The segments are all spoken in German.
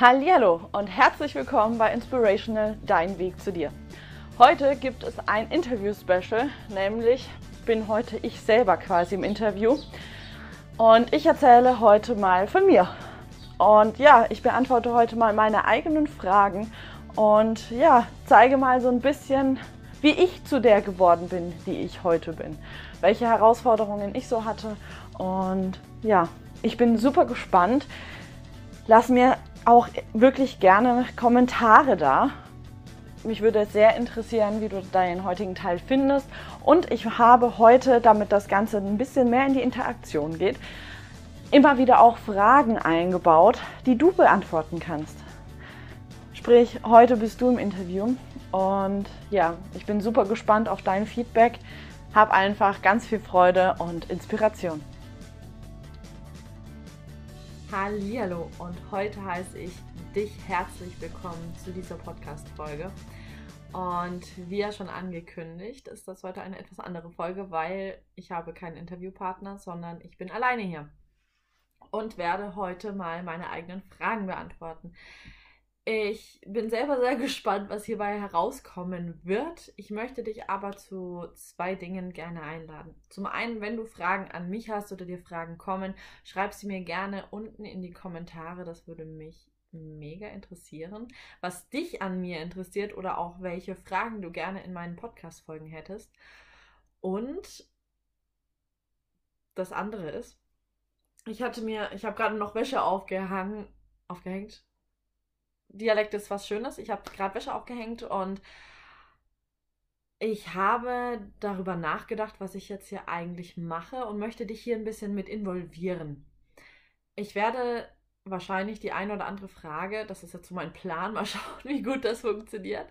Hallihallo und herzlich willkommen bei Inspirational Dein Weg zu dir. Heute gibt es ein Interview-Special, nämlich bin heute ich selber quasi im Interview und ich erzähle heute mal von mir. Und ja, ich beantworte heute mal meine eigenen Fragen und ja, zeige mal so ein bisschen, wie ich zu der geworden bin, die ich heute bin. Welche Herausforderungen ich so hatte und ja, ich bin super gespannt. Lass mir auch wirklich gerne Kommentare da. Mich würde sehr interessieren, wie du deinen heutigen Teil findest. Und ich habe heute, damit das Ganze ein bisschen mehr in die Interaktion geht, immer wieder auch Fragen eingebaut, die du beantworten kannst. Sprich, heute bist du im Interview und ja, ich bin super gespannt auf dein Feedback. Hab einfach ganz viel Freude und Inspiration. Hallo und heute heiße ich dich herzlich willkommen zu dieser Podcast-Folge. Und wie ja schon angekündigt, ist das heute eine etwas andere Folge, weil ich habe keinen Interviewpartner, sondern ich bin alleine hier und werde heute mal meine eigenen Fragen beantworten. Ich bin selber sehr gespannt, was hierbei herauskommen wird. Ich möchte dich aber zu zwei Dingen gerne einladen. Zum einen, wenn du Fragen an mich hast oder dir Fragen kommen, schreib sie mir gerne unten in die Kommentare. Das würde mich mega interessieren. Was dich an mir interessiert oder auch welche Fragen du gerne in meinen Podcast-Folgen hättest. Und das andere ist, ich hatte mir, ich habe gerade noch Wäsche aufgehangen, aufgehängt Dialekt ist was Schönes. Ich habe gerade Wäsche aufgehängt und ich habe darüber nachgedacht, was ich jetzt hier eigentlich mache und möchte dich hier ein bisschen mit involvieren. Ich werde wahrscheinlich die eine oder andere Frage, das ist jetzt so mein Plan, mal schauen, wie gut das funktioniert,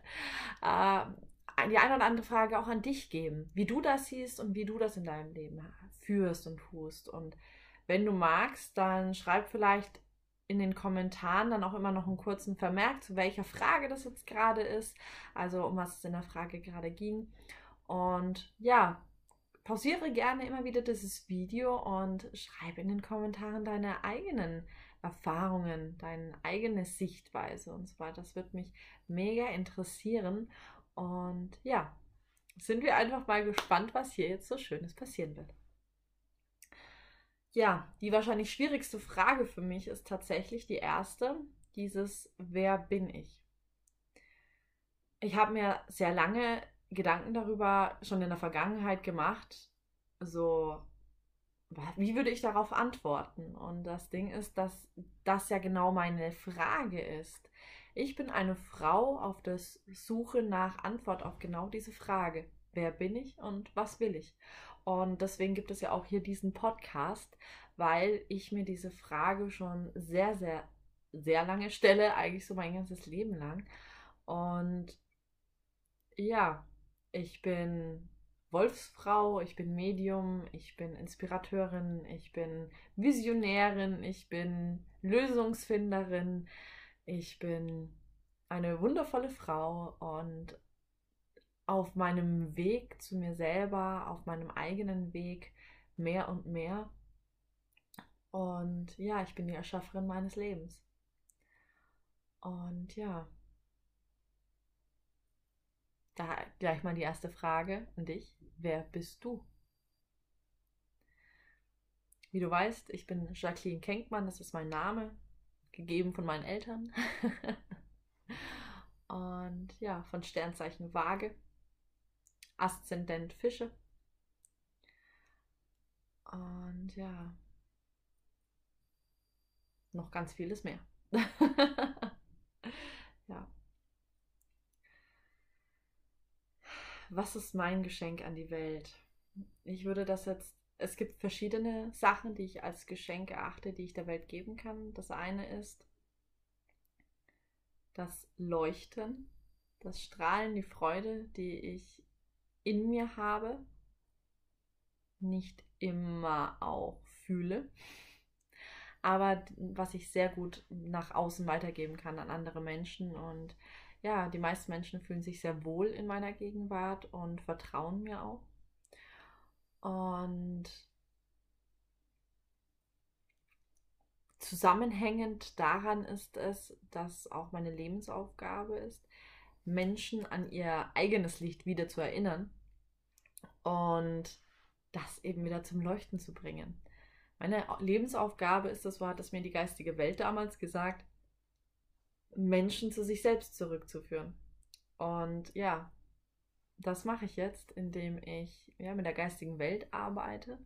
äh, die eine oder andere Frage auch an dich geben, wie du das siehst und wie du das in deinem Leben führst und tust. Und wenn du magst, dann schreib vielleicht in den Kommentaren dann auch immer noch einen kurzen Vermerk, zu welcher Frage das jetzt gerade ist, also um was es in der Frage gerade ging. Und ja, pausiere gerne immer wieder dieses Video und schreibe in den Kommentaren deine eigenen Erfahrungen, deine eigene Sichtweise und so weiter. Das wird mich mega interessieren. Und ja, sind wir einfach mal gespannt, was hier jetzt so Schönes passieren wird. Ja, die wahrscheinlich schwierigste Frage für mich ist tatsächlich die erste, dieses Wer bin ich? Ich habe mir sehr lange Gedanken darüber schon in der Vergangenheit gemacht, so wie würde ich darauf antworten? Und das Ding ist, dass das ja genau meine Frage ist. Ich bin eine Frau auf der Suche nach Antwort auf genau diese Frage. Wer bin ich und was will ich? Und deswegen gibt es ja auch hier diesen Podcast, weil ich mir diese Frage schon sehr, sehr, sehr lange stelle, eigentlich so mein ganzes Leben lang. Und ja, ich bin Wolfsfrau, ich bin Medium, ich bin Inspirateurin, ich bin Visionärin, ich bin Lösungsfinderin, ich bin eine wundervolle Frau und auf meinem Weg zu mir selber, auf meinem eigenen Weg mehr und mehr. Und ja, ich bin die Erschafferin meines Lebens. Und ja, da gleich mal die erste Frage an dich. Wer bist du? Wie du weißt, ich bin Jacqueline Kenkmann, das ist mein Name, gegeben von meinen Eltern. Und ja, von Sternzeichen Waage. Aszendent Fische. Und ja, noch ganz vieles mehr. ja. Was ist mein Geschenk an die Welt? Ich würde das jetzt, es gibt verschiedene Sachen, die ich als Geschenk erachte, die ich der Welt geben kann. Das eine ist das Leuchten, das Strahlen, die Freude, die ich in mir habe, nicht immer auch fühle, aber was ich sehr gut nach außen weitergeben kann an andere Menschen. Und ja, die meisten Menschen fühlen sich sehr wohl in meiner Gegenwart und vertrauen mir auch. Und zusammenhängend daran ist es, dass auch meine Lebensaufgabe ist, Menschen an ihr eigenes Licht wieder zu erinnern und das eben wieder zum Leuchten zu bringen. Meine Lebensaufgabe ist es, so hat es mir die geistige Welt damals gesagt, Menschen zu sich selbst zurückzuführen. Und ja, das mache ich jetzt, indem ich ja, mit der geistigen Welt arbeite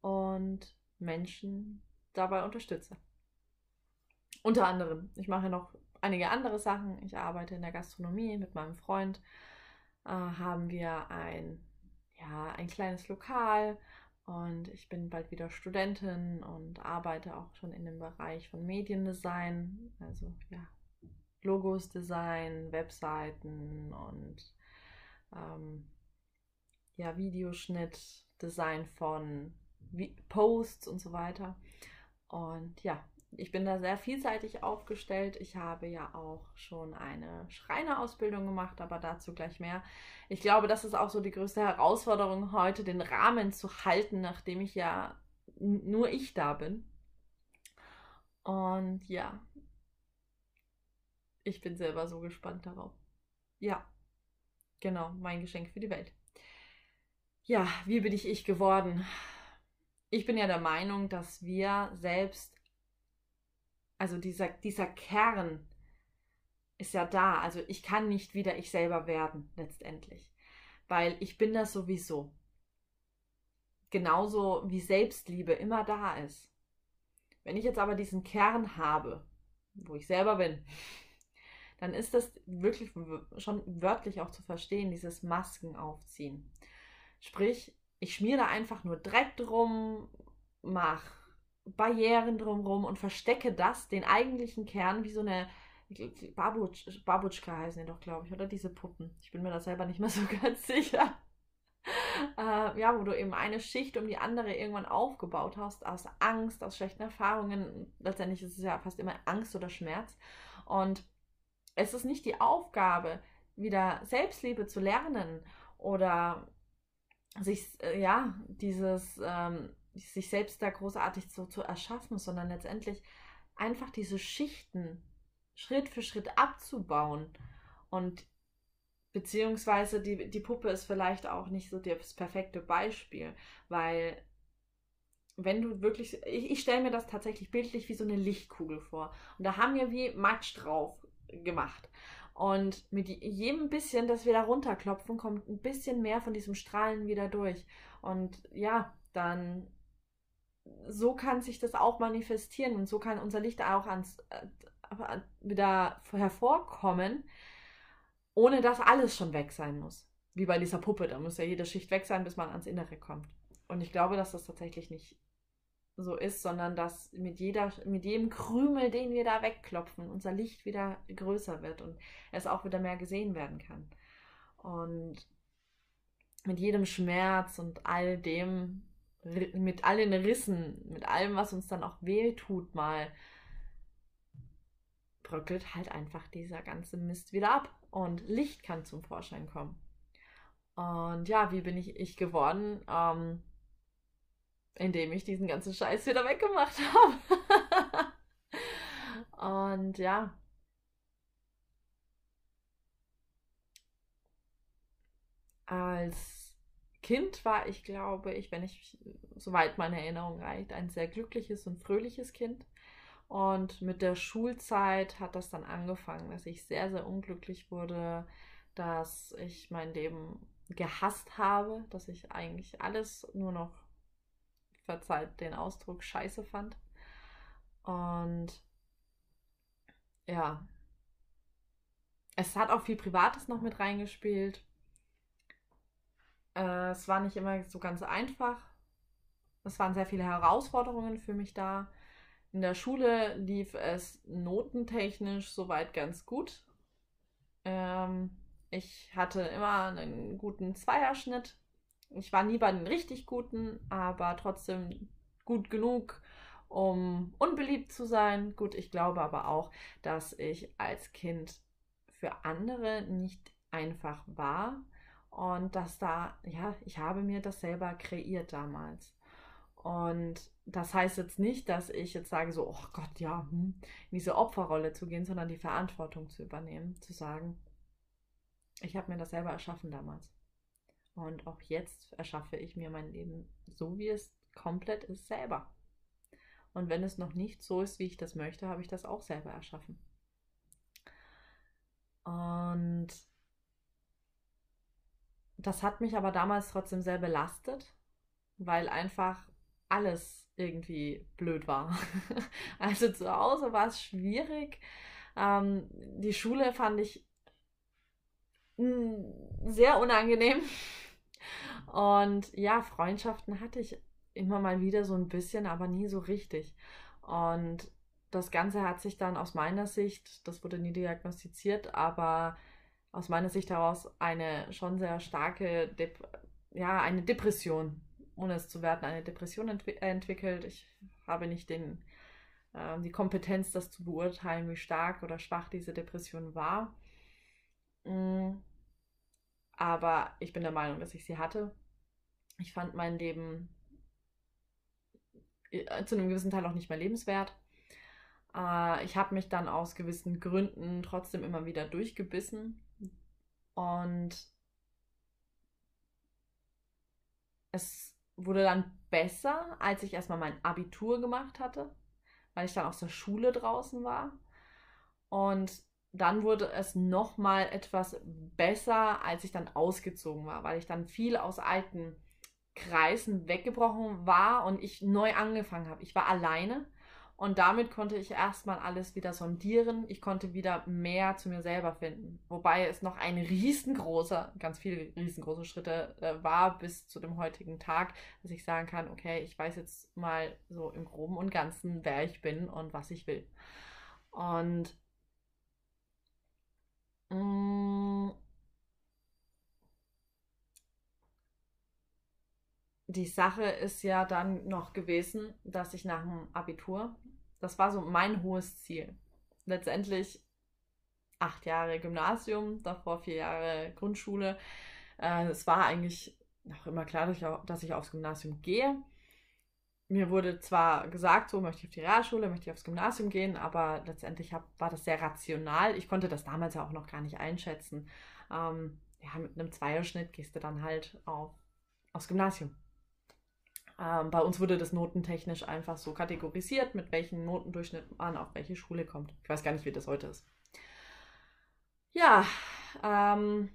und Menschen dabei unterstütze. Unter anderem, ich mache noch einige andere Sachen. Ich arbeite in der Gastronomie mit meinem Freund. Äh, haben wir ein, ja, ein kleines Lokal und ich bin bald wieder Studentin und arbeite auch schon in dem Bereich von Mediendesign, also ja, Logos Design, Webseiten und ähm, ja, Videoschnitt, Design von Posts und so weiter. Und ja, ich bin da sehr vielseitig aufgestellt. Ich habe ja auch schon eine Schreinerausbildung gemacht, aber dazu gleich mehr. Ich glaube, das ist auch so die größte Herausforderung heute, den Rahmen zu halten, nachdem ich ja nur ich da bin. Und ja, ich bin selber so gespannt darauf. Ja, genau, mein Geschenk für die Welt. Ja, wie bin ich ich geworden? Ich bin ja der Meinung, dass wir selbst also dieser, dieser Kern ist ja da. Also ich kann nicht wieder ich selber werden, letztendlich. Weil ich bin das sowieso. Genauso wie Selbstliebe immer da ist. Wenn ich jetzt aber diesen Kern habe, wo ich selber bin, dann ist das wirklich schon wörtlich auch zu verstehen, dieses Masken aufziehen. Sprich, ich schmiere da einfach nur Dreck drum, mach Barrieren drumherum und verstecke das, den eigentlichen Kern, wie so eine Babutsch, Babutschka heißen die doch, glaube ich, oder diese Puppen. Ich bin mir da selber nicht mehr so ganz sicher. Äh, ja, wo du eben eine Schicht um die andere irgendwann aufgebaut hast, aus Angst, aus schlechten Erfahrungen. Letztendlich ist es ja fast immer Angst oder Schmerz. Und es ist nicht die Aufgabe, wieder Selbstliebe zu lernen oder sich, äh, ja, dieses ähm, sich selbst da großartig so zu erschaffen, sondern letztendlich einfach diese Schichten Schritt für Schritt abzubauen. Und beziehungsweise die, die Puppe ist vielleicht auch nicht so das perfekte Beispiel, weil wenn du wirklich, ich, ich stelle mir das tatsächlich bildlich wie so eine Lichtkugel vor. Und da haben wir wie Matsch drauf gemacht. Und mit jedem bisschen, das wir da runterklopfen, kommt ein bisschen mehr von diesem Strahlen wieder durch. Und ja, dann so kann sich das auch manifestieren und so kann unser Licht auch ans, äh, wieder hervorkommen, ohne dass alles schon weg sein muss. Wie bei dieser Puppe, da muss ja jede Schicht weg sein, bis man ans Innere kommt. Und ich glaube, dass das tatsächlich nicht so ist, sondern dass mit, jeder, mit jedem Krümel, den wir da wegklopfen, unser Licht wieder größer wird und es auch wieder mehr gesehen werden kann. Und mit jedem Schmerz und all dem mit allen Rissen, mit allem, was uns dann auch weh tut, mal bröckelt halt einfach dieser ganze Mist wieder ab und Licht kann zum Vorschein kommen. Und ja, wie bin ich ich geworden? Ähm, indem ich diesen ganzen Scheiß wieder weggemacht habe. und ja. Als Kind war ich, glaube ich, wenn ich, soweit meine Erinnerung reicht, ein sehr glückliches und fröhliches Kind. Und mit der Schulzeit hat das dann angefangen, dass ich sehr, sehr unglücklich wurde, dass ich mein Leben gehasst habe, dass ich eigentlich alles nur noch, verzeiht den Ausdruck, scheiße fand. Und ja, es hat auch viel Privates noch mit reingespielt. Äh, es war nicht immer so ganz einfach. Es waren sehr viele Herausforderungen für mich da. In der Schule lief es notentechnisch soweit ganz gut. Ähm, ich hatte immer einen guten Zweierschnitt. Ich war nie bei den richtig guten, aber trotzdem gut genug, um unbeliebt zu sein. Gut, ich glaube aber auch, dass ich als Kind für andere nicht einfach war und dass da, ja, ich habe mir das selber kreiert damals. Und das heißt jetzt nicht, dass ich jetzt sage, so, oh Gott, ja, hm, in diese Opferrolle zu gehen, sondern die Verantwortung zu übernehmen, zu sagen, ich habe mir das selber erschaffen damals. Und auch jetzt erschaffe ich mir mein Leben so, wie es komplett ist, selber. Und wenn es noch nicht so ist, wie ich das möchte, habe ich das auch selber erschaffen. Und das hat mich aber damals trotzdem sehr belastet, weil einfach alles irgendwie blöd war. Also zu Hause war es schwierig. Ähm, die Schule fand ich sehr unangenehm. Und ja, Freundschaften hatte ich immer mal wieder so ein bisschen, aber nie so richtig. Und das Ganze hat sich dann aus meiner Sicht, das wurde nie diagnostiziert, aber aus meiner Sicht heraus eine schon sehr starke, Dep ja, eine Depression, ohne es zu werten, eine Depression entwi entwickelt. Ich habe nicht den, äh, die Kompetenz, das zu beurteilen, wie stark oder schwach diese Depression war. Mhm. Aber ich bin der Meinung, dass ich sie hatte. Ich fand mein Leben äh, zu einem gewissen Teil auch nicht mehr lebenswert. Äh, ich habe mich dann aus gewissen Gründen trotzdem immer wieder durchgebissen. Und es wurde dann besser, als ich erstmal mein Abitur gemacht hatte, weil ich dann aus der Schule draußen war. Und dann wurde es nochmal etwas besser, als ich dann ausgezogen war, weil ich dann viel aus alten Kreisen weggebrochen war und ich neu angefangen habe. Ich war alleine und damit konnte ich erstmal alles wieder sondieren. Ich konnte wieder mehr zu mir selber finden. Wobei es noch ein riesengroßer, ganz viele riesengroße Schritte äh, war bis zu dem heutigen Tag, dass ich sagen kann, okay, ich weiß jetzt mal so im groben und ganzen, wer ich bin und was ich will. Und Mm. Die Sache ist ja dann noch gewesen, dass ich nach dem Abitur, das war so mein hohes Ziel. Letztendlich acht Jahre Gymnasium, davor vier Jahre Grundschule. Äh, es war eigentlich noch immer klar, dass ich, dass ich aufs Gymnasium gehe mir wurde zwar gesagt, so möchte ich auf die Realschule, möchte ich aufs Gymnasium gehen, aber letztendlich hab, war das sehr rational. Ich konnte das damals ja auch noch gar nicht einschätzen. Ähm, ja, mit einem Zweierschnitt gehst du dann halt auf, aufs Gymnasium. Ähm, bei uns wurde das notentechnisch einfach so kategorisiert, mit welchem Notendurchschnitt man auf welche Schule kommt. Ich weiß gar nicht, wie das heute ist. Ja, ähm,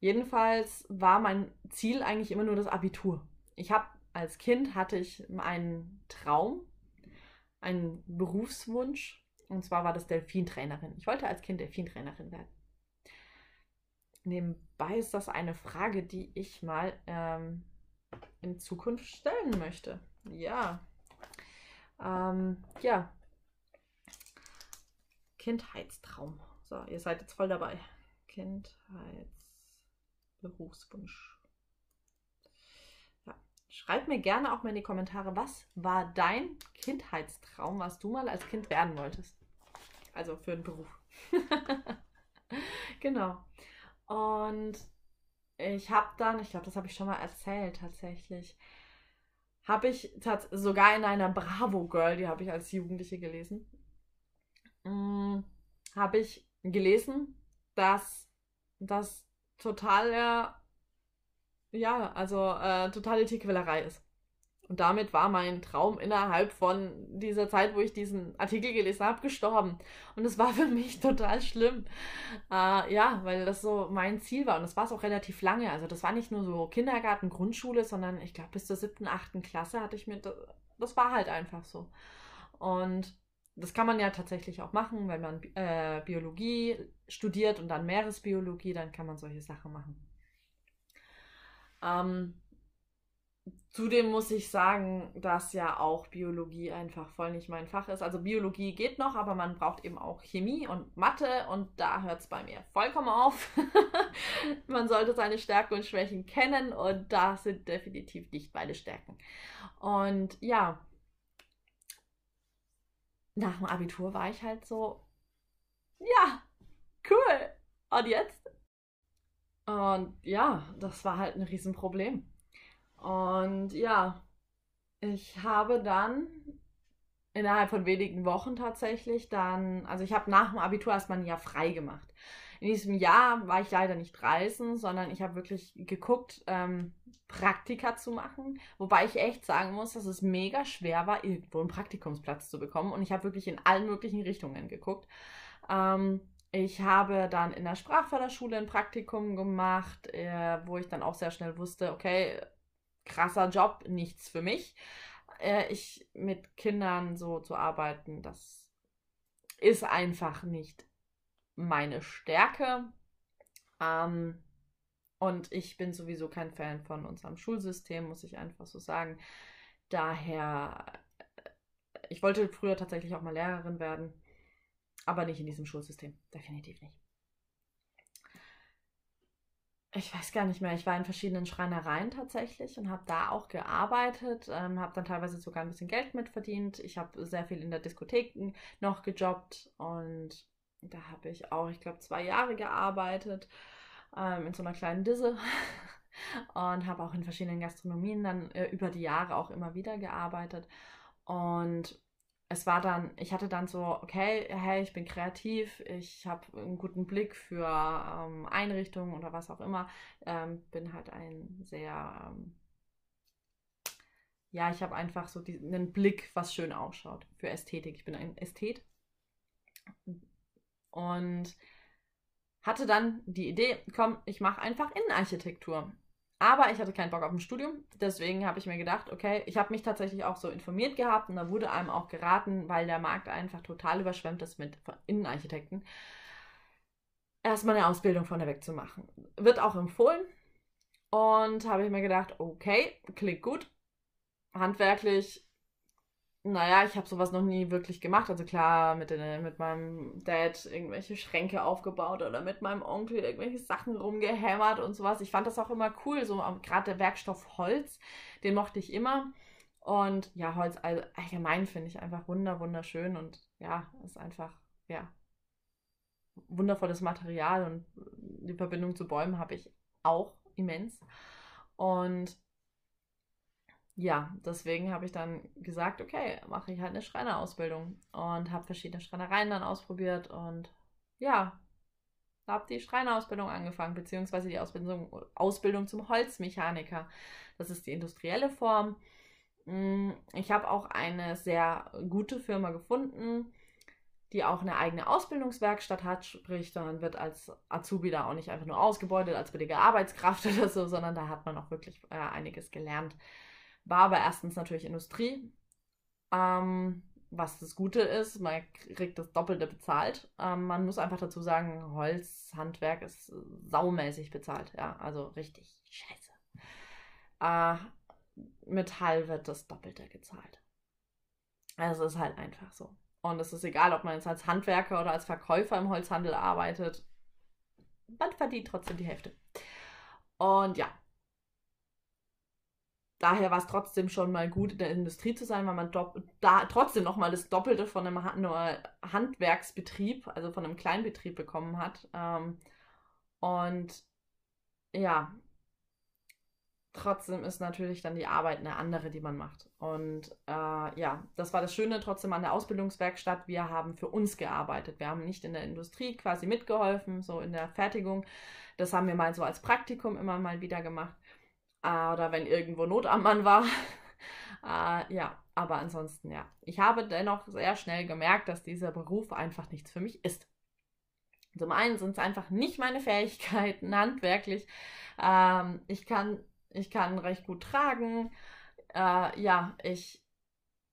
jedenfalls war mein Ziel eigentlich immer nur das Abitur. Ich habe als Kind hatte ich einen Traum, einen Berufswunsch. Und zwar war das Delfintrainerin. Ich wollte als Kind Delfintrainerin werden. Nebenbei ist das eine Frage, die ich mal ähm, in Zukunft stellen möchte. Ja. Ähm, ja. Kindheitstraum. So, ihr seid jetzt voll dabei. Kindheitsberufswunsch. Schreib mir gerne auch mal in die Kommentare, was war dein Kindheitstraum, was du mal als Kind werden wolltest? Also für einen Beruf. genau. Und ich habe dann, ich glaube, das habe ich schon mal erzählt tatsächlich, habe ich sogar in einer Bravo Girl, die habe ich als Jugendliche gelesen, hm, habe ich gelesen, dass das totale ja, also äh, totale Tierquälerei ist. Und damit war mein Traum innerhalb von dieser Zeit, wo ich diesen Artikel gelesen habe, gestorben. Und es war für mich total schlimm. Äh, ja, weil das so mein Ziel war. Und das war es auch relativ lange. Also das war nicht nur so Kindergarten, Grundschule, sondern ich glaube bis zur siebten, achten Klasse hatte ich mir, das, das war halt einfach so. Und das kann man ja tatsächlich auch machen, wenn man äh, Biologie studiert und dann Meeresbiologie, dann kann man solche Sachen machen. Ähm, zudem muss ich sagen, dass ja auch Biologie einfach voll nicht mein Fach ist. Also Biologie geht noch, aber man braucht eben auch Chemie und Mathe und da hört es bei mir vollkommen auf. man sollte seine Stärken und Schwächen kennen und da sind definitiv nicht meine Stärken. Und ja, nach dem Abitur war ich halt so, ja, cool. Und jetzt? Und ja, das war halt ein Riesenproblem. Und ja, ich habe dann innerhalb von wenigen Wochen tatsächlich dann, also ich habe nach dem Abitur erstmal ein Jahr frei gemacht. In diesem Jahr war ich leider nicht reisen, sondern ich habe wirklich geguckt, ähm, Praktika zu machen. Wobei ich echt sagen muss, dass es mega schwer war, irgendwo einen Praktikumsplatz zu bekommen. Und ich habe wirklich in allen möglichen Richtungen geguckt. Ähm, ich habe dann in der Sprachförderschule ein Praktikum gemacht, äh, wo ich dann auch sehr schnell wusste, okay, krasser Job, nichts für mich. Äh, ich mit Kindern so zu arbeiten, das ist einfach nicht meine Stärke. Ähm, und ich bin sowieso kein Fan von unserem Schulsystem, muss ich einfach so sagen. Daher, äh, ich wollte früher tatsächlich auch mal Lehrerin werden, aber nicht in diesem Schulsystem. Definitiv nicht ich weiß gar nicht mehr, ich war in verschiedenen Schreinereien tatsächlich und habe da auch gearbeitet, ähm, habe dann teilweise sogar ein bisschen Geld mitverdient. Ich habe sehr viel in der Diskothek noch gejobbt und da habe ich auch, ich glaube, zwei Jahre gearbeitet ähm, in so einer kleinen Disse und habe auch in verschiedenen Gastronomien dann äh, über die Jahre auch immer wieder gearbeitet. Und es war dann, ich hatte dann so, okay, hey, ich bin kreativ, ich habe einen guten Blick für ähm, Einrichtungen oder was auch immer, ähm, bin halt ein sehr, ähm, ja, ich habe einfach so die, einen Blick, was schön ausschaut für Ästhetik. Ich bin ein Ästhet und hatte dann die Idee, komm, ich mache einfach Innenarchitektur. Aber ich hatte keinen Bock auf ein Studium. Deswegen habe ich mir gedacht, okay, ich habe mich tatsächlich auch so informiert gehabt und da wurde einem auch geraten, weil der Markt einfach total überschwemmt ist mit Innenarchitekten, erstmal eine Ausbildung von der weg zu machen. Wird auch empfohlen. Und habe ich mir gedacht, okay, klingt gut. Handwerklich naja, ich habe sowas noch nie wirklich gemacht. Also klar, mit, den, mit meinem Dad irgendwelche Schränke aufgebaut oder mit meinem Onkel irgendwelche Sachen rumgehämmert und sowas. Ich fand das auch immer cool, so gerade der Werkstoff Holz, den mochte ich immer. Und ja, Holz allgemein finde ich einfach wunder, wunderschön und ja, ist einfach, ja, wundervolles Material und die Verbindung zu Bäumen habe ich auch immens. Und ja, deswegen habe ich dann gesagt, okay, mache ich halt eine Schreinerausbildung und habe verschiedene Schreinereien dann ausprobiert und ja, habe die Schreinerausbildung angefangen, beziehungsweise die Ausbildung, Ausbildung zum Holzmechaniker. Das ist die industrielle Form. Mm, ich habe auch eine sehr gute Firma gefunden, die auch eine eigene Ausbildungswerkstatt hat, sprich, dann wird als Azubi da auch nicht einfach nur ausgebeutet als billige Arbeitskraft oder so, sondern da hat man auch wirklich äh, einiges gelernt. War aber erstens natürlich Industrie. Ähm, was das Gute ist, man kriegt das Doppelte bezahlt. Ähm, man muss einfach dazu sagen, Holzhandwerk ist saumäßig bezahlt. Ja, also richtig scheiße. Äh, Metall wird das Doppelte gezahlt. Also ist halt einfach so. Und es ist egal, ob man jetzt als Handwerker oder als Verkäufer im Holzhandel arbeitet. Man verdient trotzdem die Hälfte. Und ja, daher war es trotzdem schon mal gut, in der Industrie zu sein, weil man da trotzdem noch mal das Doppelte von einem Handwerksbetrieb, also von einem Kleinbetrieb bekommen hat. Ähm, und ja, trotzdem ist natürlich dann die Arbeit eine andere, die man macht. Und äh, ja, das war das Schöne trotzdem an der Ausbildungswerkstatt. Wir haben für uns gearbeitet. Wir haben nicht in der Industrie quasi mitgeholfen, so in der Fertigung. Das haben wir mal so als Praktikum immer mal wieder gemacht. Äh, oder wenn irgendwo Not am Mann war. äh, ja, aber ansonsten ja. Ich habe dennoch sehr schnell gemerkt, dass dieser Beruf einfach nichts für mich ist. Zum einen sind es einfach nicht meine Fähigkeiten handwerklich. Ähm, ich, kann, ich kann recht gut tragen. Äh, ja, ich,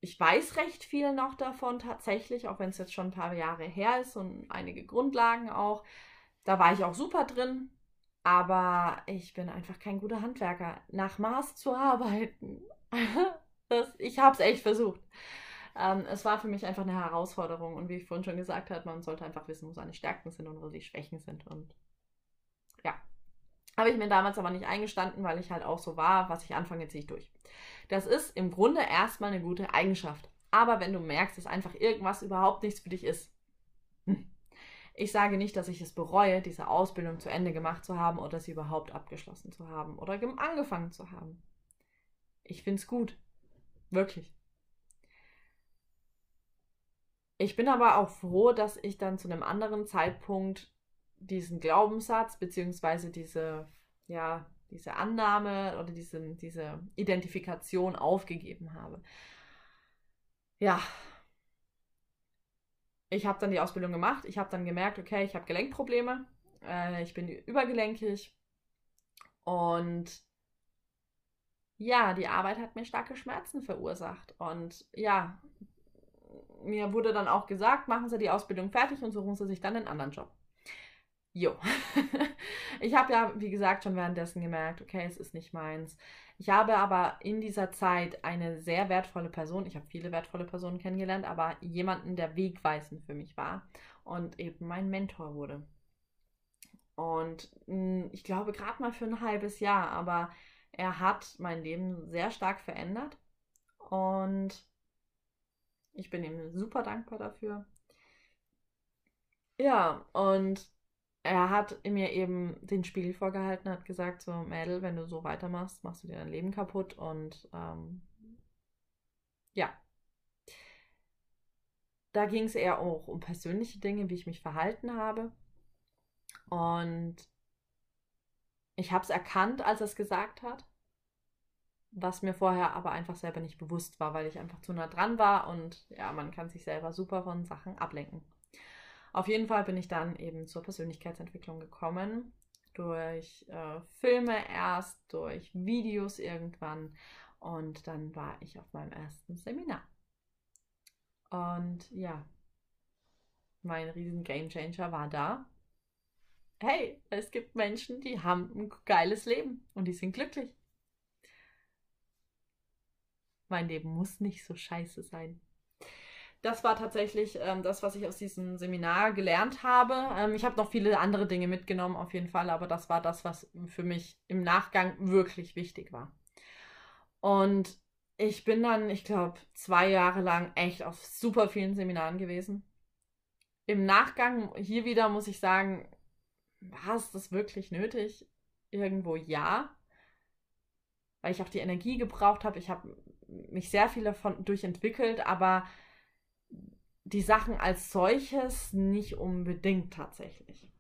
ich weiß recht viel noch davon tatsächlich, auch wenn es jetzt schon ein paar Jahre her ist und einige Grundlagen auch. Da war ich auch super drin. Aber ich bin einfach kein guter Handwerker. Nach Maß zu arbeiten. das, ich habe es echt versucht. Ähm, es war für mich einfach eine Herausforderung. Und wie ich vorhin schon gesagt habe, man sollte einfach wissen, wo seine Stärken sind und wo die Schwächen sind. Und ja. Habe ich mir damals aber nicht eingestanden, weil ich halt auch so war, was ich anfange, ziehe ich durch. Das ist im Grunde erstmal eine gute Eigenschaft. Aber wenn du merkst, dass einfach irgendwas überhaupt nichts für dich ist, hm, ich sage nicht, dass ich es bereue, diese Ausbildung zu Ende gemacht zu haben oder sie überhaupt abgeschlossen zu haben oder angefangen zu haben. Ich finde es gut. Wirklich. Ich bin aber auch froh, dass ich dann zu einem anderen Zeitpunkt diesen Glaubenssatz beziehungsweise diese, ja, diese Annahme oder diese, diese Identifikation aufgegeben habe. Ja, ich habe dann die Ausbildung gemacht. Ich habe dann gemerkt, okay, ich habe Gelenkprobleme. Äh, ich bin übergelenkig. Und ja, die Arbeit hat mir starke Schmerzen verursacht. Und ja, mir wurde dann auch gesagt, machen Sie die Ausbildung fertig und suchen Sie sich dann einen anderen Job. Jo. ich habe ja, wie gesagt, schon währenddessen gemerkt, okay, es ist nicht meins. Ich habe aber in dieser Zeit eine sehr wertvolle Person, ich habe viele wertvolle Personen kennengelernt, aber jemanden, der wegweisend für mich war und eben mein Mentor wurde. Und hm, ich glaube gerade mal für ein halbes Jahr, aber er hat mein Leben sehr stark verändert und ich bin ihm super dankbar dafür. Ja, und er hat mir eben den Spiegel vorgehalten, hat gesagt, so Mädel, wenn du so weitermachst, machst du dir dein Leben kaputt und ähm, ja. Da ging es eher auch um persönliche Dinge, wie ich mich verhalten habe. Und ich habe es erkannt, als er es gesagt hat, was mir vorher aber einfach selber nicht bewusst war, weil ich einfach zu nah dran war und ja, man kann sich selber super von Sachen ablenken. Auf jeden Fall bin ich dann eben zur Persönlichkeitsentwicklung gekommen. Durch äh, Filme erst, durch Videos irgendwann. Und dann war ich auf meinem ersten Seminar. Und ja, mein riesen Gamechanger war da. Hey, es gibt Menschen, die haben ein geiles Leben und die sind glücklich. Mein Leben muss nicht so scheiße sein das war tatsächlich ähm, das, was ich aus diesem Seminar gelernt habe. Ähm, ich habe noch viele andere Dinge mitgenommen, auf jeden Fall, aber das war das, was für mich im Nachgang wirklich wichtig war. Und ich bin dann, ich glaube, zwei Jahre lang echt auf super vielen Seminaren gewesen. Im Nachgang hier wieder muss ich sagen, war es das wirklich nötig? Irgendwo ja. Weil ich auch die Energie gebraucht habe. Ich habe mich sehr viel davon durchentwickelt, aber die Sachen als solches nicht unbedingt tatsächlich.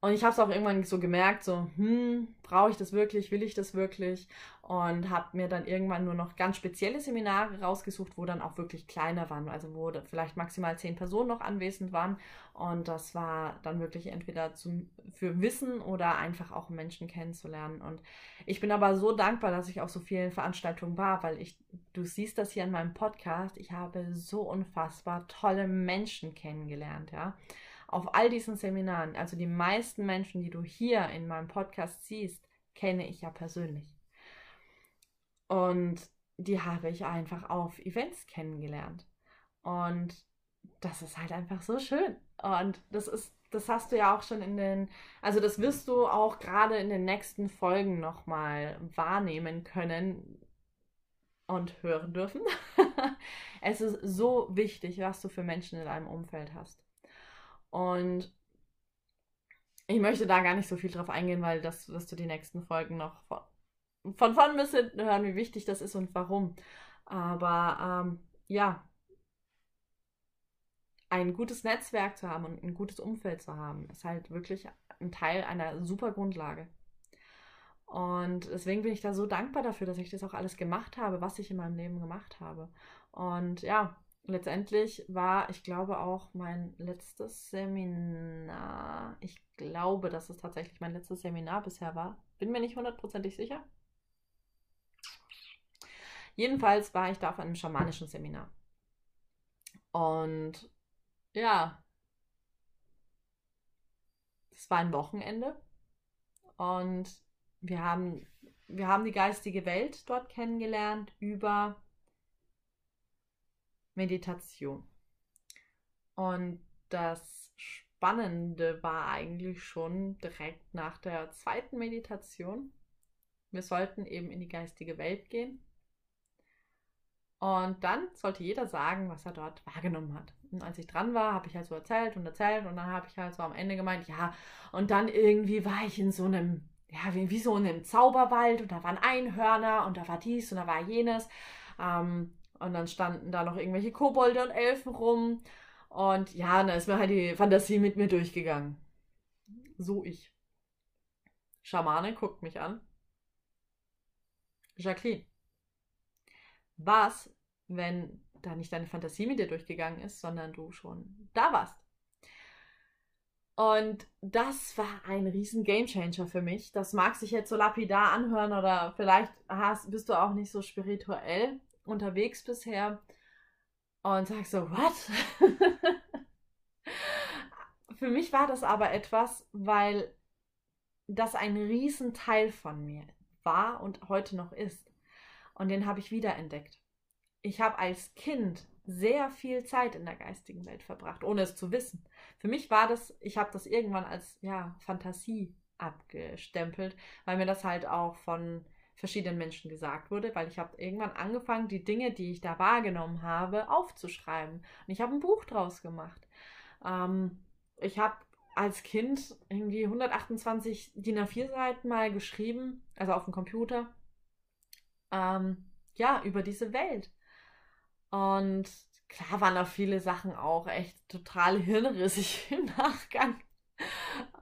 Und ich habe es auch irgendwann so gemerkt, so, hm, brauche ich das wirklich, will ich das wirklich? Und habe mir dann irgendwann nur noch ganz spezielle Seminare rausgesucht, wo dann auch wirklich kleiner waren, also wo vielleicht maximal zehn Personen noch anwesend waren. Und das war dann wirklich entweder zum, für Wissen oder einfach auch Menschen kennenzulernen. Und ich bin aber so dankbar, dass ich auf so vielen Veranstaltungen war, weil ich, du siehst das hier in meinem Podcast, ich habe so unfassbar tolle Menschen kennengelernt, ja auf all diesen Seminaren, also die meisten Menschen, die du hier in meinem Podcast siehst, kenne ich ja persönlich. Und die habe ich einfach auf Events kennengelernt. Und das ist halt einfach so schön. Und das ist, das hast du ja auch schon in den, also das wirst du auch gerade in den nächsten Folgen nochmal wahrnehmen können und hören dürfen. es ist so wichtig, was du für Menschen in deinem Umfeld hast. Und ich möchte da gar nicht so viel drauf eingehen, weil das wirst du die nächsten Folgen noch von, von vorn bis hinten hören, wie wichtig das ist und warum. Aber ähm, ja, ein gutes Netzwerk zu haben und ein gutes Umfeld zu haben, ist halt wirklich ein Teil einer super Grundlage. Und deswegen bin ich da so dankbar dafür, dass ich das auch alles gemacht habe, was ich in meinem Leben gemacht habe. Und ja, letztendlich war, ich glaube, auch mein letztes Seminar. Ich glaube, dass es tatsächlich mein letztes Seminar bisher war. Bin mir nicht hundertprozentig sicher. Jedenfalls war ich da auf einem schamanischen Seminar. Und ja, es war ein Wochenende. Und wir haben, wir haben die geistige Welt dort kennengelernt über Meditation. Und das Spannende war eigentlich schon direkt nach der zweiten Meditation. Wir sollten eben in die geistige Welt gehen. Und dann sollte jeder sagen, was er dort wahrgenommen hat. Und als ich dran war, habe ich halt so erzählt und erzählt und dann habe ich halt so am Ende gemeint, ja, und dann irgendwie war ich in so einem ja, wie, wie so in einem Zauberwald und da waren Einhörner und da war dies und da war jenes. Ähm, und dann standen da noch irgendwelche Kobolde und Elfen rum. Und ja, dann ist mir halt die Fantasie mit mir durchgegangen. So ich. Schamane guckt mich an. Jacqueline. Was, wenn da nicht deine Fantasie mit dir durchgegangen ist, sondern du schon da warst? Und das war ein riesen Gamechanger für mich. Das mag sich jetzt so lapidar anhören oder vielleicht hast, bist du auch nicht so spirituell unterwegs bisher und sagst so, what? für mich war das aber etwas, weil das ein Riesenteil von mir war und heute noch ist. Und den habe ich wiederentdeckt. Ich habe als Kind sehr viel Zeit in der geistigen Welt verbracht, ohne es zu wissen. Für mich war das, ich habe das irgendwann als ja, Fantasie abgestempelt, weil mir das halt auch von verschiedenen Menschen gesagt wurde, weil ich habe irgendwann angefangen, die Dinge, die ich da wahrgenommen habe, aufzuschreiben. Und ich habe ein Buch draus gemacht. Ähm, ich habe als Kind irgendwie 128 DIN A4 Seiten mal geschrieben, also auf dem Computer, ähm, ja, über diese Welt. Und klar waren da viele Sachen auch echt total hirnrissig im Nachgang.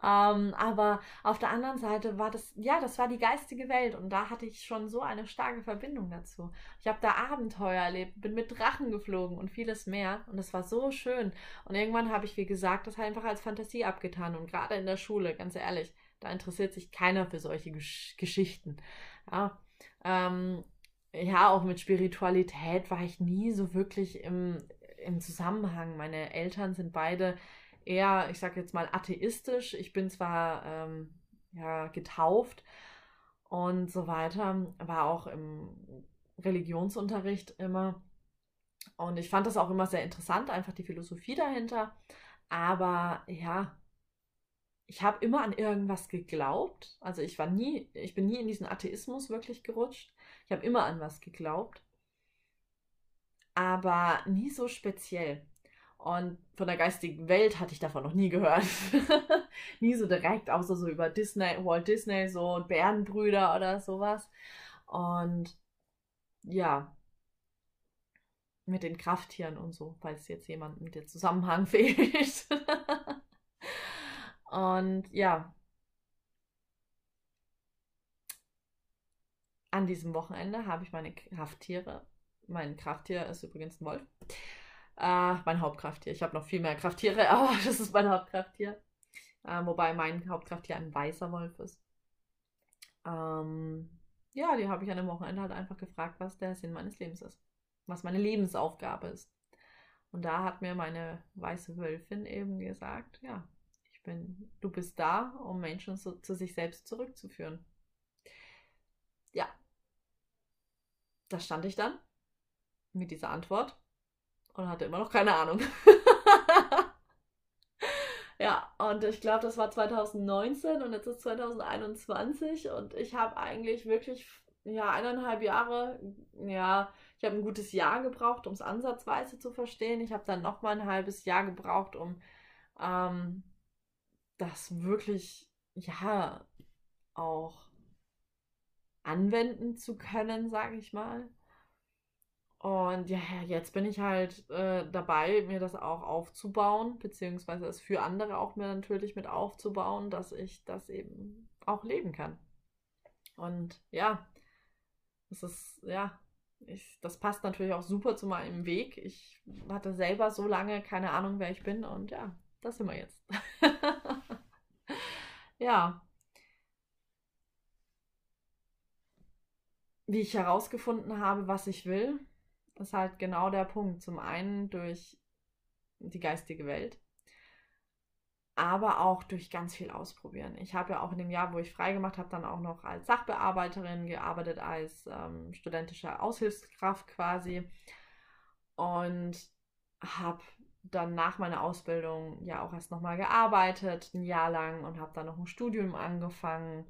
Ähm, aber auf der anderen Seite war das, ja, das war die geistige Welt und da hatte ich schon so eine starke Verbindung dazu. Ich habe da Abenteuer erlebt, bin mit Drachen geflogen und vieles mehr und es war so schön. Und irgendwann habe ich, wie gesagt, das einfach als Fantasie abgetan und gerade in der Schule, ganz ehrlich, da interessiert sich keiner für solche Gesch Geschichten. Ja, ähm, ja, auch mit Spiritualität war ich nie so wirklich im, im Zusammenhang. Meine Eltern sind beide eher, ich sage jetzt mal, atheistisch. Ich bin zwar ähm, ja, getauft und so weiter, war auch im Religionsunterricht immer. Und ich fand das auch immer sehr interessant, einfach die Philosophie dahinter. Aber ja, ich habe immer an irgendwas geglaubt. Also ich war nie, ich bin nie in diesen Atheismus wirklich gerutscht. Ich habe immer an was geglaubt. Aber nie so speziell. Und von der geistigen Welt hatte ich davon noch nie gehört. nie so direkt, außer so über Disney, Walt Disney, so Bärenbrüder oder sowas. Und ja, mit den Krafttieren und so, falls jetzt jemand mit der Zusammenhang fehlt. und ja, an diesem Wochenende habe ich meine Krafttiere. Mein Krafttier ist übrigens ein Wolf äh, mein Hauptkrafttier. Ich habe noch viel mehr Krafttiere, aber das ist mein Hauptkrafttier. Äh, wobei mein Hauptkrafttier ein weißer Wolf ist. Ähm, ja, die habe ich an dem Wochenende halt einfach gefragt, was der Sinn meines Lebens ist. Was meine Lebensaufgabe ist. Und da hat mir meine weiße Wölfin eben gesagt, ja, ich bin, du bist da, um Menschen zu, zu sich selbst zurückzuführen. Ja. Da stand ich dann mit dieser Antwort und hatte immer noch keine Ahnung. ja, und ich glaube, das war 2019 und jetzt ist 2021 und ich habe eigentlich wirklich, ja, eineinhalb Jahre, ja, ich habe ein gutes Jahr gebraucht, um es ansatzweise zu verstehen. Ich habe dann nochmal ein halbes Jahr gebraucht, um ähm, das wirklich, ja, auch anwenden zu können, sage ich mal. Und ja, jetzt bin ich halt äh, dabei, mir das auch aufzubauen, beziehungsweise es für andere auch mir natürlich mit aufzubauen, dass ich das eben auch leben kann. Und ja, das ist, ja, ich, das passt natürlich auch super zu meinem Weg. Ich hatte selber so lange keine Ahnung, wer ich bin und ja, das sind wir jetzt. ja. Wie ich herausgefunden habe, was ich will, ist halt genau der Punkt. Zum einen durch die geistige Welt, aber auch durch ganz viel Ausprobieren. Ich habe ja auch in dem Jahr, wo ich freigemacht habe, dann auch noch als Sachbearbeiterin gearbeitet, als ähm, studentische Aushilfskraft quasi und habe dann nach meiner Ausbildung ja auch erst nochmal gearbeitet, ein Jahr lang und habe dann noch ein Studium angefangen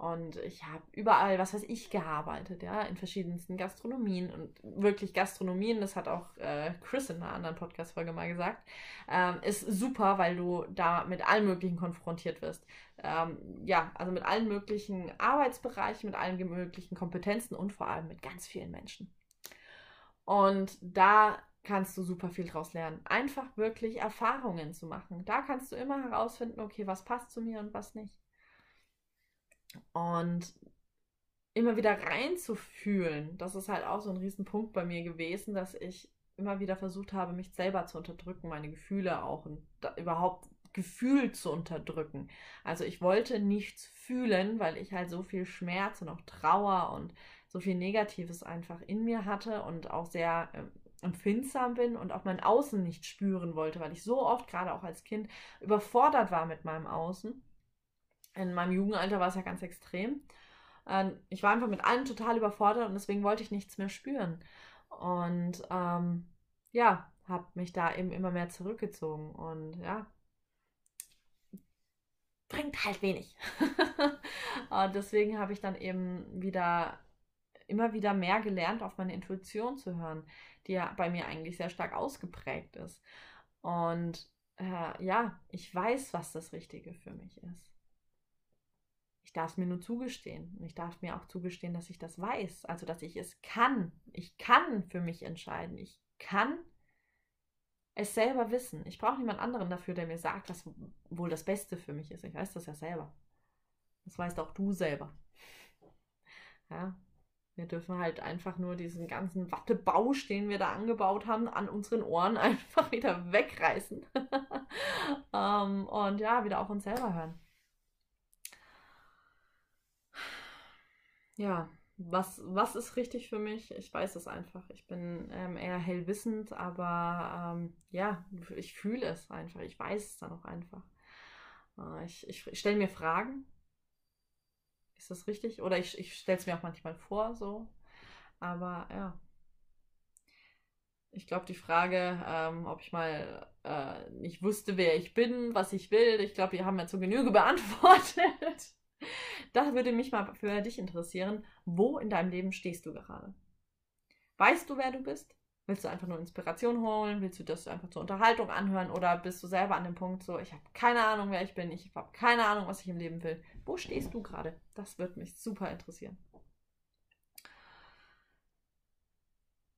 Und ich habe überall, was weiß ich, gearbeitet, ja, in verschiedensten Gastronomien und wirklich Gastronomien, das hat auch äh, Chris in einer anderen Podcast-Folge mal gesagt, ähm, ist super, weil du da mit allen möglichen konfrontiert wirst. Ähm, ja, also mit allen möglichen Arbeitsbereichen, mit allen möglichen Kompetenzen und vor allem mit ganz vielen Menschen. Und da kannst du super viel draus lernen. Einfach wirklich Erfahrungen zu machen. Da kannst du immer herausfinden, okay, was passt zu mir und was nicht. Und immer wieder reinzufühlen, das ist halt auch so ein Riesenpunkt bei mir gewesen, dass ich immer wieder versucht habe, mich selber zu unterdrücken, meine Gefühle auch und überhaupt Gefühl zu unterdrücken. Also ich wollte nichts fühlen, weil ich halt so viel Schmerz und auch Trauer und so viel Negatives einfach in mir hatte und auch sehr äh, empfindsam bin und auch mein Außen nicht spüren wollte, weil ich so oft, gerade auch als Kind, überfordert war mit meinem Außen in meinem Jugendalter war es ja ganz extrem. Ähm, ich war einfach mit allem total überfordert und deswegen wollte ich nichts mehr spüren. Und ähm, ja, habe mich da eben immer mehr zurückgezogen und ja, bringt halt wenig. und deswegen habe ich dann eben wieder immer wieder mehr gelernt, auf meine Intuition zu hören, die ja bei mir eigentlich sehr stark ausgeprägt ist. Und äh, ja, ich weiß, was das Richtige für mich ist. Ich darf es mir nur zugestehen. Und ich darf mir auch zugestehen, dass ich das weiß. Also, dass ich es kann. Ich kann für mich entscheiden. Ich kann es selber wissen. Ich brauche niemand anderen dafür, der mir sagt, was wohl das Beste für mich ist. Ich weiß das ja selber. Das weißt auch du selber. Ja, wir dürfen halt einfach nur diesen ganzen Wattebausch, den wir da angebaut haben, an unseren Ohren einfach wieder wegreißen. um, ähm, und ja, wieder auf uns selber hören. Ja, was, was ist richtig für mich? Ich weiß es einfach. Ich bin ähm, eher hellwissend, aber ähm, ja, ich fühle es einfach. Ich weiß es dann auch einfach. Äh, ich ich stelle mir Fragen. Ist das richtig? Oder ich, ich stelle es mir auch manchmal vor, so. Aber ja. Ich glaube, die Frage, ähm, ob ich mal äh, nicht wusste, wer ich bin, was ich will, ich glaube, wir haben ja zu Genüge beantwortet. Das würde mich mal für dich interessieren. Wo in deinem Leben stehst du gerade? Weißt du, wer du bist? Willst du einfach nur Inspiration holen? Willst du das einfach zur Unterhaltung anhören? Oder bist du selber an dem Punkt so, ich habe keine Ahnung, wer ich bin, ich habe keine Ahnung, was ich im Leben will? Wo stehst du gerade? Das würde mich super interessieren.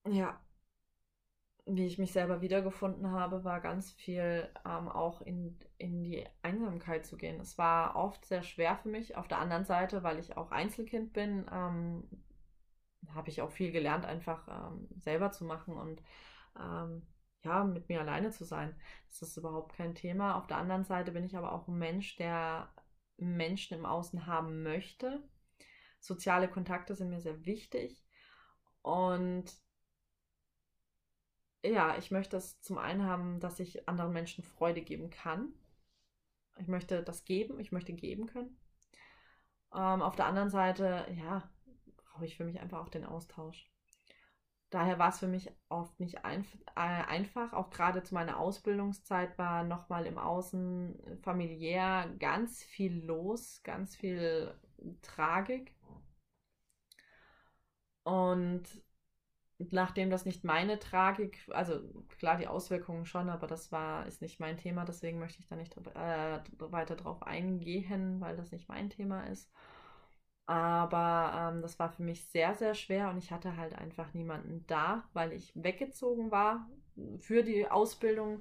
Ja, wie ich mich selber wiedergefunden habe, war ganz viel ähm, auch in, in die Einsamkeit zu gehen. Es war oft sehr schwer für mich. Auf der anderen Seite, weil ich auch Einzelkind bin, ähm, habe ich auch viel gelernt, einfach ähm, selber zu machen und ähm, ja, mit mir alleine zu sein. Das ist überhaupt kein Thema. Auf der anderen Seite bin ich aber auch ein Mensch, der Menschen im Außen haben möchte. Soziale Kontakte sind mir sehr wichtig. Und ja, ich möchte es zum einen haben, dass ich anderen Menschen Freude geben kann. Ich möchte das geben, ich möchte geben können. Ähm, auf der anderen Seite, ja, brauche ich für mich einfach auch den Austausch. Daher war es für mich oft nicht einf äh, einfach. Auch gerade zu meiner Ausbildungszeit war nochmal im Außen familiär ganz viel los, ganz viel Tragik. Und nachdem das nicht meine Tragik, also klar die Auswirkungen schon, aber das war, ist nicht mein Thema, deswegen möchte ich da nicht äh, weiter drauf eingehen, weil das nicht mein Thema ist. Aber ähm, das war für mich sehr, sehr schwer und ich hatte halt einfach niemanden da, weil ich weggezogen war für die Ausbildung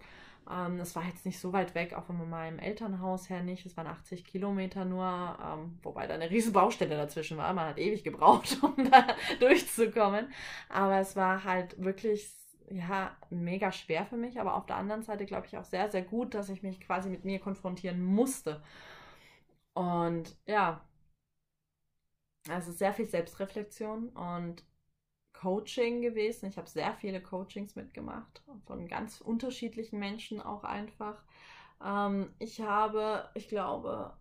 ähm, das war jetzt nicht so weit weg, auch von meinem Elternhaus her nicht. Es waren 80 Kilometer nur, ähm, wobei da eine riesen Baustelle dazwischen war. Man hat ewig gebraucht, um da durchzukommen. Aber es war halt wirklich ja, mega schwer für mich, aber auf der anderen Seite glaube ich auch sehr, sehr gut, dass ich mich quasi mit mir konfrontieren musste. Und ja, also sehr viel Selbstreflexion und Coaching gewesen. Ich habe sehr viele Coachings mitgemacht, von ganz unterschiedlichen Menschen auch einfach. Ähm, ich habe, ich glaube,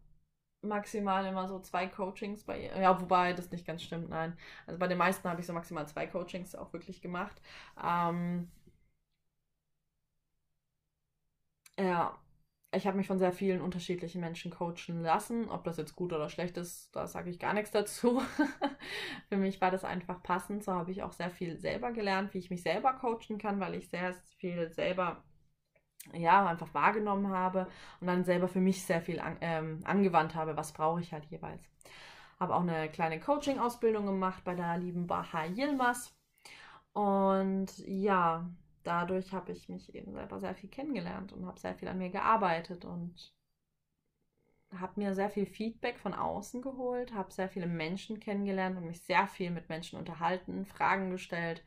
maximal immer so zwei Coachings bei ihr. Ja, wobei das nicht ganz stimmt, nein. Also bei den meisten habe ich so maximal zwei Coachings auch wirklich gemacht. Ähm, ja, ich habe mich von sehr vielen unterschiedlichen Menschen coachen lassen. Ob das jetzt gut oder schlecht ist, da sage ich gar nichts dazu. Für mich war das einfach passend. So habe ich auch sehr viel selber gelernt, wie ich mich selber coachen kann, weil ich sehr viel selber ja, einfach wahrgenommen habe und dann selber für mich sehr viel an, ähm, angewandt habe, was brauche ich halt jeweils. Habe auch eine kleine Coaching-Ausbildung gemacht bei der lieben Baha Yilmaz. Und ja, dadurch habe ich mich eben selber sehr viel kennengelernt und habe sehr viel an mir gearbeitet und habe mir sehr viel Feedback von außen geholt, habe sehr viele Menschen kennengelernt und mich sehr viel mit Menschen unterhalten, Fragen gestellt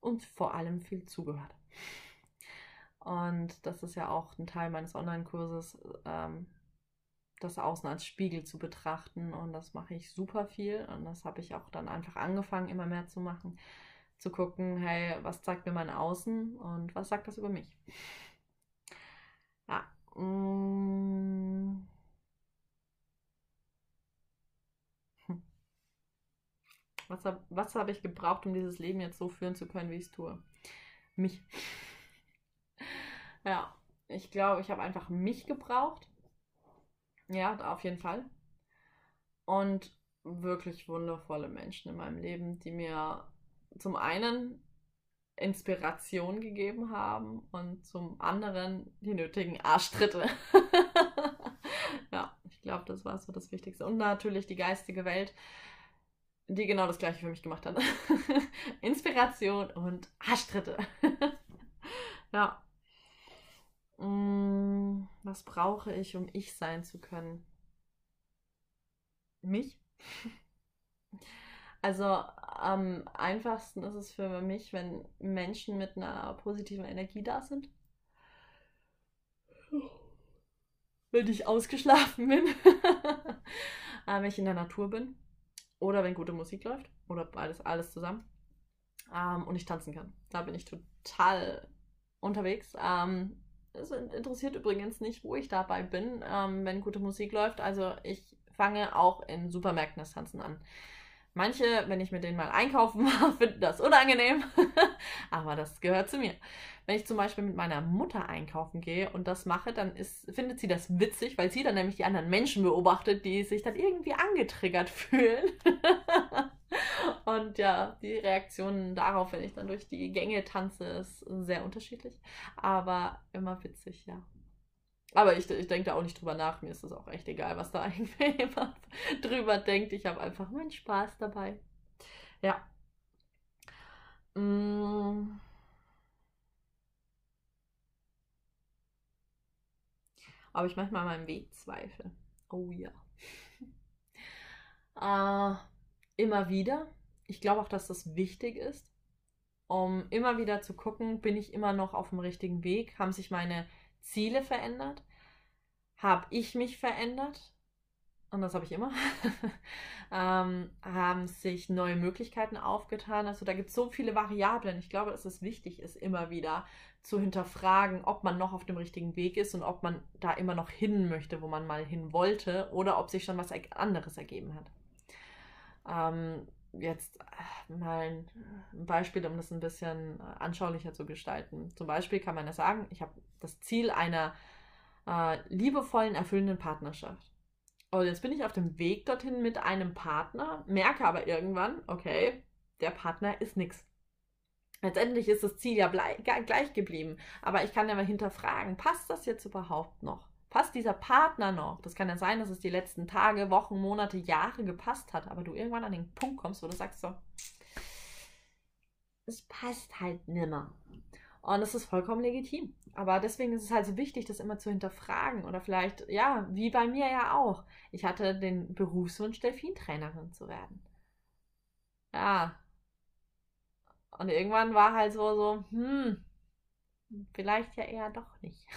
und vor allem viel zugehört. Und das ist ja auch ein Teil meines Online-Kurses, ähm, das Außen als Spiegel zu betrachten. Und das mache ich super viel. Und das habe ich auch dann einfach angefangen, immer mehr zu machen. Zu gucken, hey, was zeigt mir mein Außen und was sagt das über mich? Ja. Mm. Hm. Was habe was hab ich gebraucht, um dieses Leben jetzt so führen zu können, wie ich es tue? Mich. Ja, ich glaube, ich habe einfach mich gebraucht. Ja, auf jeden Fall. Und wirklich wundervolle Menschen in meinem Leben, die mir zum einen Inspiration gegeben haben und zum anderen die nötigen Arschtritte. ja, ich glaube, das war so das Wichtigste. Und natürlich die geistige Welt, die genau das gleiche für mich gemacht hat. Inspiration und Arschtritte. ja. Mm, was brauche ich, um ich sein zu können? Mich? Also am einfachsten ist es für mich, wenn Menschen mit einer positiven Energie da sind. Wenn ich ausgeschlafen bin. wenn ich in der Natur bin. Oder wenn gute Musik läuft. Oder alles, alles zusammen. Ähm, und ich tanzen kann. Da bin ich total unterwegs. Ähm, es interessiert übrigens nicht, wo ich dabei bin, ähm, wenn gute Musik läuft. Also ich fange auch in Supermärkten das Tanzen an. Manche, wenn ich mit denen mal einkaufen war, finden das unangenehm. Aber das gehört zu mir. Wenn ich zum Beispiel mit meiner Mutter einkaufen gehe und das mache, dann ist, findet sie das witzig, weil sie dann nämlich die anderen Menschen beobachtet, die sich dann irgendwie angetriggert fühlen. Und ja, die Reaktionen darauf, wenn ich dann durch die Gänge tanze, ist sehr unterschiedlich. Aber immer witzig, ja. Aber ich, ich denke da auch nicht drüber nach. Mir ist es auch echt egal, was da eigentlich drüber denkt. Ich habe einfach meinen Spaß dabei. Ja. Mm. Aber ich manchmal meinen Weg zweifle. Oh ja. äh, immer wieder. Ich glaube auch, dass das wichtig ist, um immer wieder zu gucken, bin ich immer noch auf dem richtigen Weg? Haben sich meine Ziele verändert? Habe ich mich verändert? Und das habe ich immer. ähm, haben sich neue Möglichkeiten aufgetan. Also da gibt es so viele Variablen. Ich glaube, dass es wichtig ist, immer wieder zu hinterfragen, ob man noch auf dem richtigen Weg ist und ob man da immer noch hin möchte, wo man mal hin wollte, oder ob sich schon was anderes ergeben hat. Ähm, jetzt äh, mal ein Beispiel, um das ein bisschen äh, anschaulicher zu gestalten. Zum Beispiel kann man ja sagen, ich habe das Ziel einer äh, liebevollen, erfüllenden Partnerschaft. Und jetzt bin ich auf dem Weg dorthin mit einem Partner, merke aber irgendwann, okay, der Partner ist nichts. Letztendlich ist das Ziel ja gleich geblieben, aber ich kann ja mal hinterfragen, passt das jetzt überhaupt noch? passt dieser Partner noch? Das kann ja sein, dass es die letzten Tage, Wochen, Monate, Jahre gepasst hat, aber du irgendwann an den Punkt kommst, wo du sagst so, es passt halt nimmer. Und das ist vollkommen legitim. Aber deswegen ist es halt so wichtig, das immer zu hinterfragen. Oder vielleicht, ja, wie bei mir ja auch. Ich hatte den Berufswunsch, Delfintrainerin zu werden. Ja. Und irgendwann war halt so, so, hm, vielleicht ja eher doch nicht.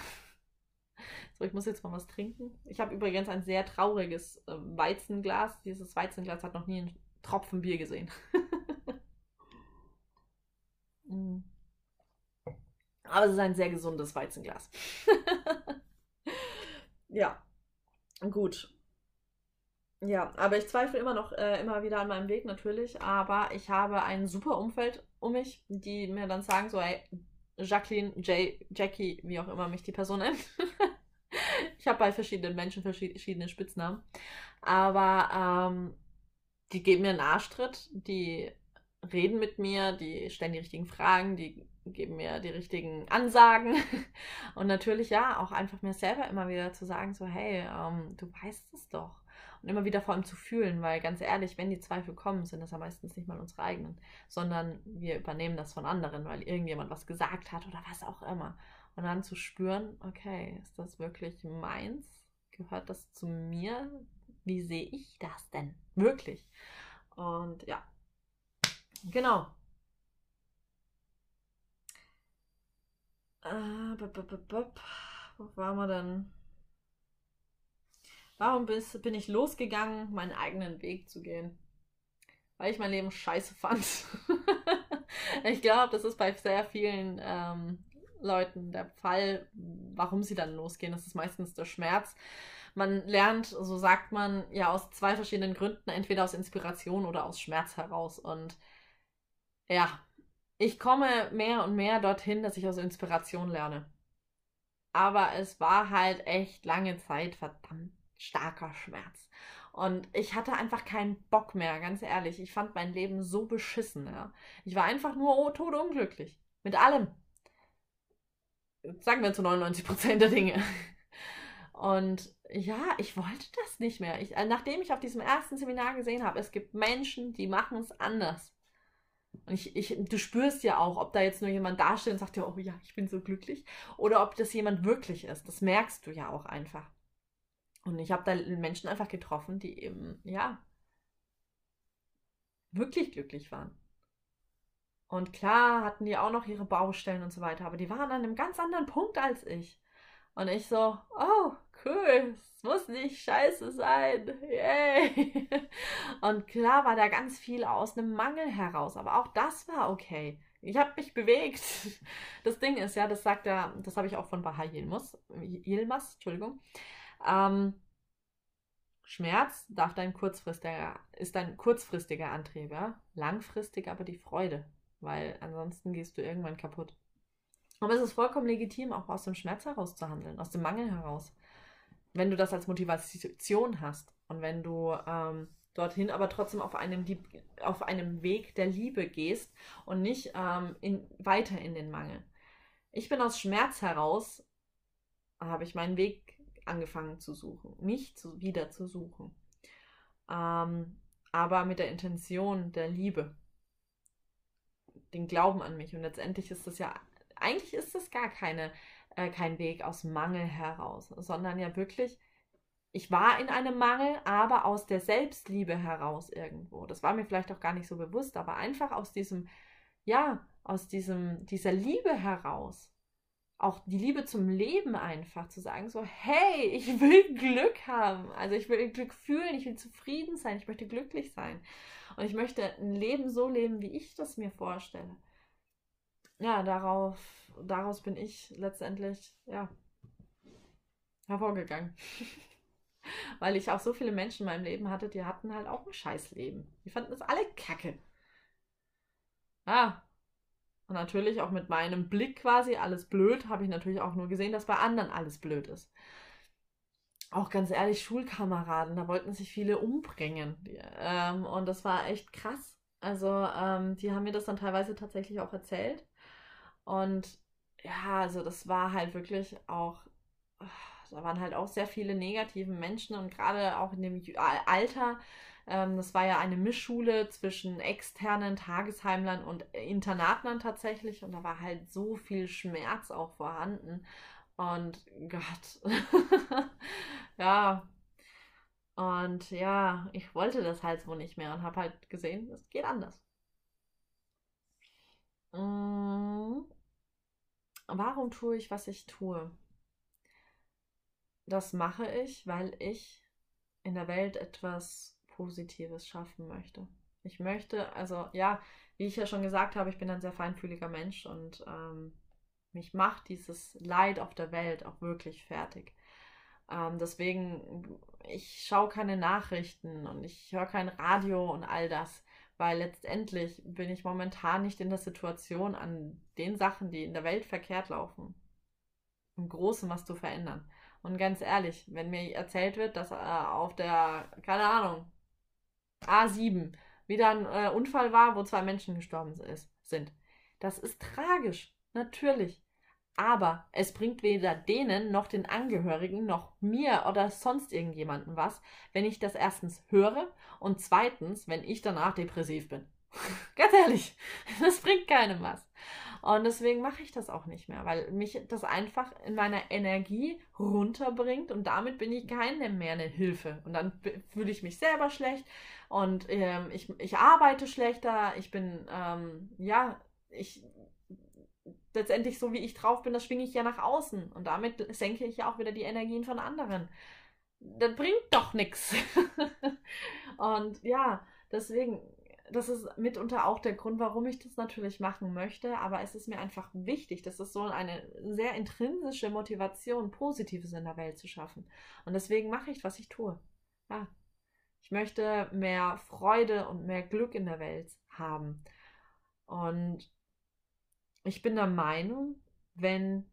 So, ich muss jetzt mal was trinken. Ich habe übrigens ein sehr trauriges äh, Weizenglas. Dieses Weizenglas hat noch nie einen Tropfen Bier gesehen. mm. Aber es ist ein sehr gesundes Weizenglas. ja, gut. Ja, aber ich zweifle immer noch äh, immer wieder an meinem Weg natürlich. Aber ich habe ein super Umfeld um mich, die mir dann sagen so, hey, Jacqueline, Jay, Jackie, wie auch immer mich die Person nennt. ich habe bei verschiedenen Menschen verschiedene Spitznamen. Aber ähm, die geben mir einen Arschtritt, die reden mit mir, die stellen die richtigen Fragen, die geben mir die richtigen Ansagen. Und natürlich ja, auch einfach mir selber immer wieder zu sagen, so, hey, ähm, du weißt es doch. Und immer wieder vor allem zu fühlen, weil ganz ehrlich, wenn die Zweifel kommen, sind das ja meistens nicht mal unsere eigenen, sondern wir übernehmen das von anderen, weil irgendjemand was gesagt hat oder was auch immer. Und dann zu spüren, okay, ist das wirklich meins? Gehört das zu mir? Wie sehe ich das denn? Wirklich? Und ja, genau. Äh, Wo waren wir denn? Warum bin ich losgegangen, meinen eigenen Weg zu gehen? Weil ich mein Leben scheiße fand. ich glaube, das ist bei sehr vielen ähm, Leuten der Fall, warum sie dann losgehen. Das ist meistens der Schmerz. Man lernt, so sagt man, ja aus zwei verschiedenen Gründen, entweder aus Inspiration oder aus Schmerz heraus. Und ja, ich komme mehr und mehr dorthin, dass ich aus Inspiration lerne. Aber es war halt echt lange Zeit verdammt starker Schmerz. Und ich hatte einfach keinen Bock mehr, ganz ehrlich. Ich fand mein Leben so beschissen. Ja. Ich war einfach nur oh, unglücklich. Mit allem. Sagen wir zu 99 Prozent der Dinge. Und ja, ich wollte das nicht mehr. Ich, nachdem ich auf diesem ersten Seminar gesehen habe, es gibt Menschen, die machen es anders. Und ich, ich, du spürst ja auch, ob da jetzt nur jemand dasteht und sagt ja, oh ja, ich bin so glücklich, oder ob das jemand wirklich ist. Das merkst du ja auch einfach. Und ich habe da Menschen einfach getroffen, die eben, ja, wirklich glücklich waren. Und klar hatten die auch noch ihre Baustellen und so weiter, aber die waren an einem ganz anderen Punkt als ich. Und ich so, oh, cool, es muss nicht scheiße sein. Yay. Und klar war da ganz viel aus einem Mangel heraus, aber auch das war okay. Ich habe mich bewegt. Das Ding ist ja, das sagt er, das habe ich auch von Baha Yilmaz, Entschuldigung. Ähm, Schmerz darf dein kurzfristiger, ist dein kurzfristiger Antrieb, ja? Langfristig aber die Freude, weil ansonsten gehst du irgendwann kaputt. Aber es ist vollkommen legitim, auch aus dem Schmerz heraus zu handeln, aus dem Mangel heraus. Wenn du das als Motivation hast und wenn du ähm, dorthin aber trotzdem auf einem, auf einem Weg der Liebe gehst und nicht ähm, in, weiter in den Mangel. Ich bin aus Schmerz heraus, habe ich meinen Weg angefangen zu suchen, mich zu, wieder zu suchen. Ähm, aber mit der Intention der Liebe, den Glauben an mich. Und letztendlich ist das ja eigentlich ist es gar keine, äh, kein Weg aus Mangel heraus, sondern ja wirklich, ich war in einem Mangel, aber aus der Selbstliebe heraus irgendwo. Das war mir vielleicht auch gar nicht so bewusst, aber einfach aus diesem, ja, aus diesem, dieser Liebe heraus. Auch die Liebe zum Leben einfach zu sagen, so, hey, ich will Glück haben. Also ich will Glück fühlen, ich will zufrieden sein, ich möchte glücklich sein. Und ich möchte ein Leben so leben, wie ich das mir vorstelle ja, darauf, daraus bin ich letztendlich, ja, hervorgegangen. Weil ich auch so viele Menschen in meinem Leben hatte, die hatten halt auch ein Scheißleben. Die fanden das alle kacke. Ah. Und natürlich auch mit meinem Blick quasi alles blöd, habe ich natürlich auch nur gesehen, dass bei anderen alles blöd ist. Auch ganz ehrlich, Schulkameraden, da wollten sich viele umbringen. Ähm, und das war echt krass. Also, ähm, die haben mir das dann teilweise tatsächlich auch erzählt. Und ja, also das war halt wirklich auch, da waren halt auch sehr viele negative Menschen und gerade auch in dem Alter, ähm, das war ja eine Mischschule zwischen externen Tagesheimlern und Internatlern tatsächlich und da war halt so viel Schmerz auch vorhanden. Und Gott, ja, und ja, ich wollte das halt so nicht mehr und habe halt gesehen, es geht anders. Mm. Warum tue ich, was ich tue? Das mache ich, weil ich in der Welt etwas Positives schaffen möchte. Ich möchte, also ja, wie ich ja schon gesagt habe, ich bin ein sehr feinfühliger Mensch und ähm, mich macht dieses Leid auf der Welt auch wirklich fertig. Ähm, deswegen, ich schaue keine Nachrichten und ich höre kein Radio und all das weil letztendlich bin ich momentan nicht in der Situation, an den Sachen, die in der Welt verkehrt laufen, im Großen was zu verändern. Und ganz ehrlich, wenn mir erzählt wird, dass äh, auf der, keine Ahnung, A7 wieder ein äh, Unfall war, wo zwei Menschen gestorben ist, sind, das ist tragisch, natürlich. Aber es bringt weder denen noch den Angehörigen noch mir oder sonst irgendjemanden was, wenn ich das erstens höre und zweitens, wenn ich danach depressiv bin. Ganz ehrlich, das bringt keinem was. Und deswegen mache ich das auch nicht mehr, weil mich das einfach in meiner Energie runterbringt und damit bin ich keinem mehr eine Hilfe. Und dann fühle ich mich selber schlecht und ähm, ich, ich arbeite schlechter, ich bin, ähm, ja, ich letztendlich so wie ich drauf bin, das schwinge ich ja nach außen und damit senke ich ja auch wieder die Energien von anderen. Das bringt doch nichts. Und ja, deswegen das ist mitunter auch der Grund, warum ich das natürlich machen möchte, aber es ist mir einfach wichtig. Das ist so eine sehr intrinsische Motivation, Positives in der Welt zu schaffen. Und deswegen mache ich, was ich tue. Ja. Ich möchte mehr Freude und mehr Glück in der Welt haben. Und ich bin der Meinung, wenn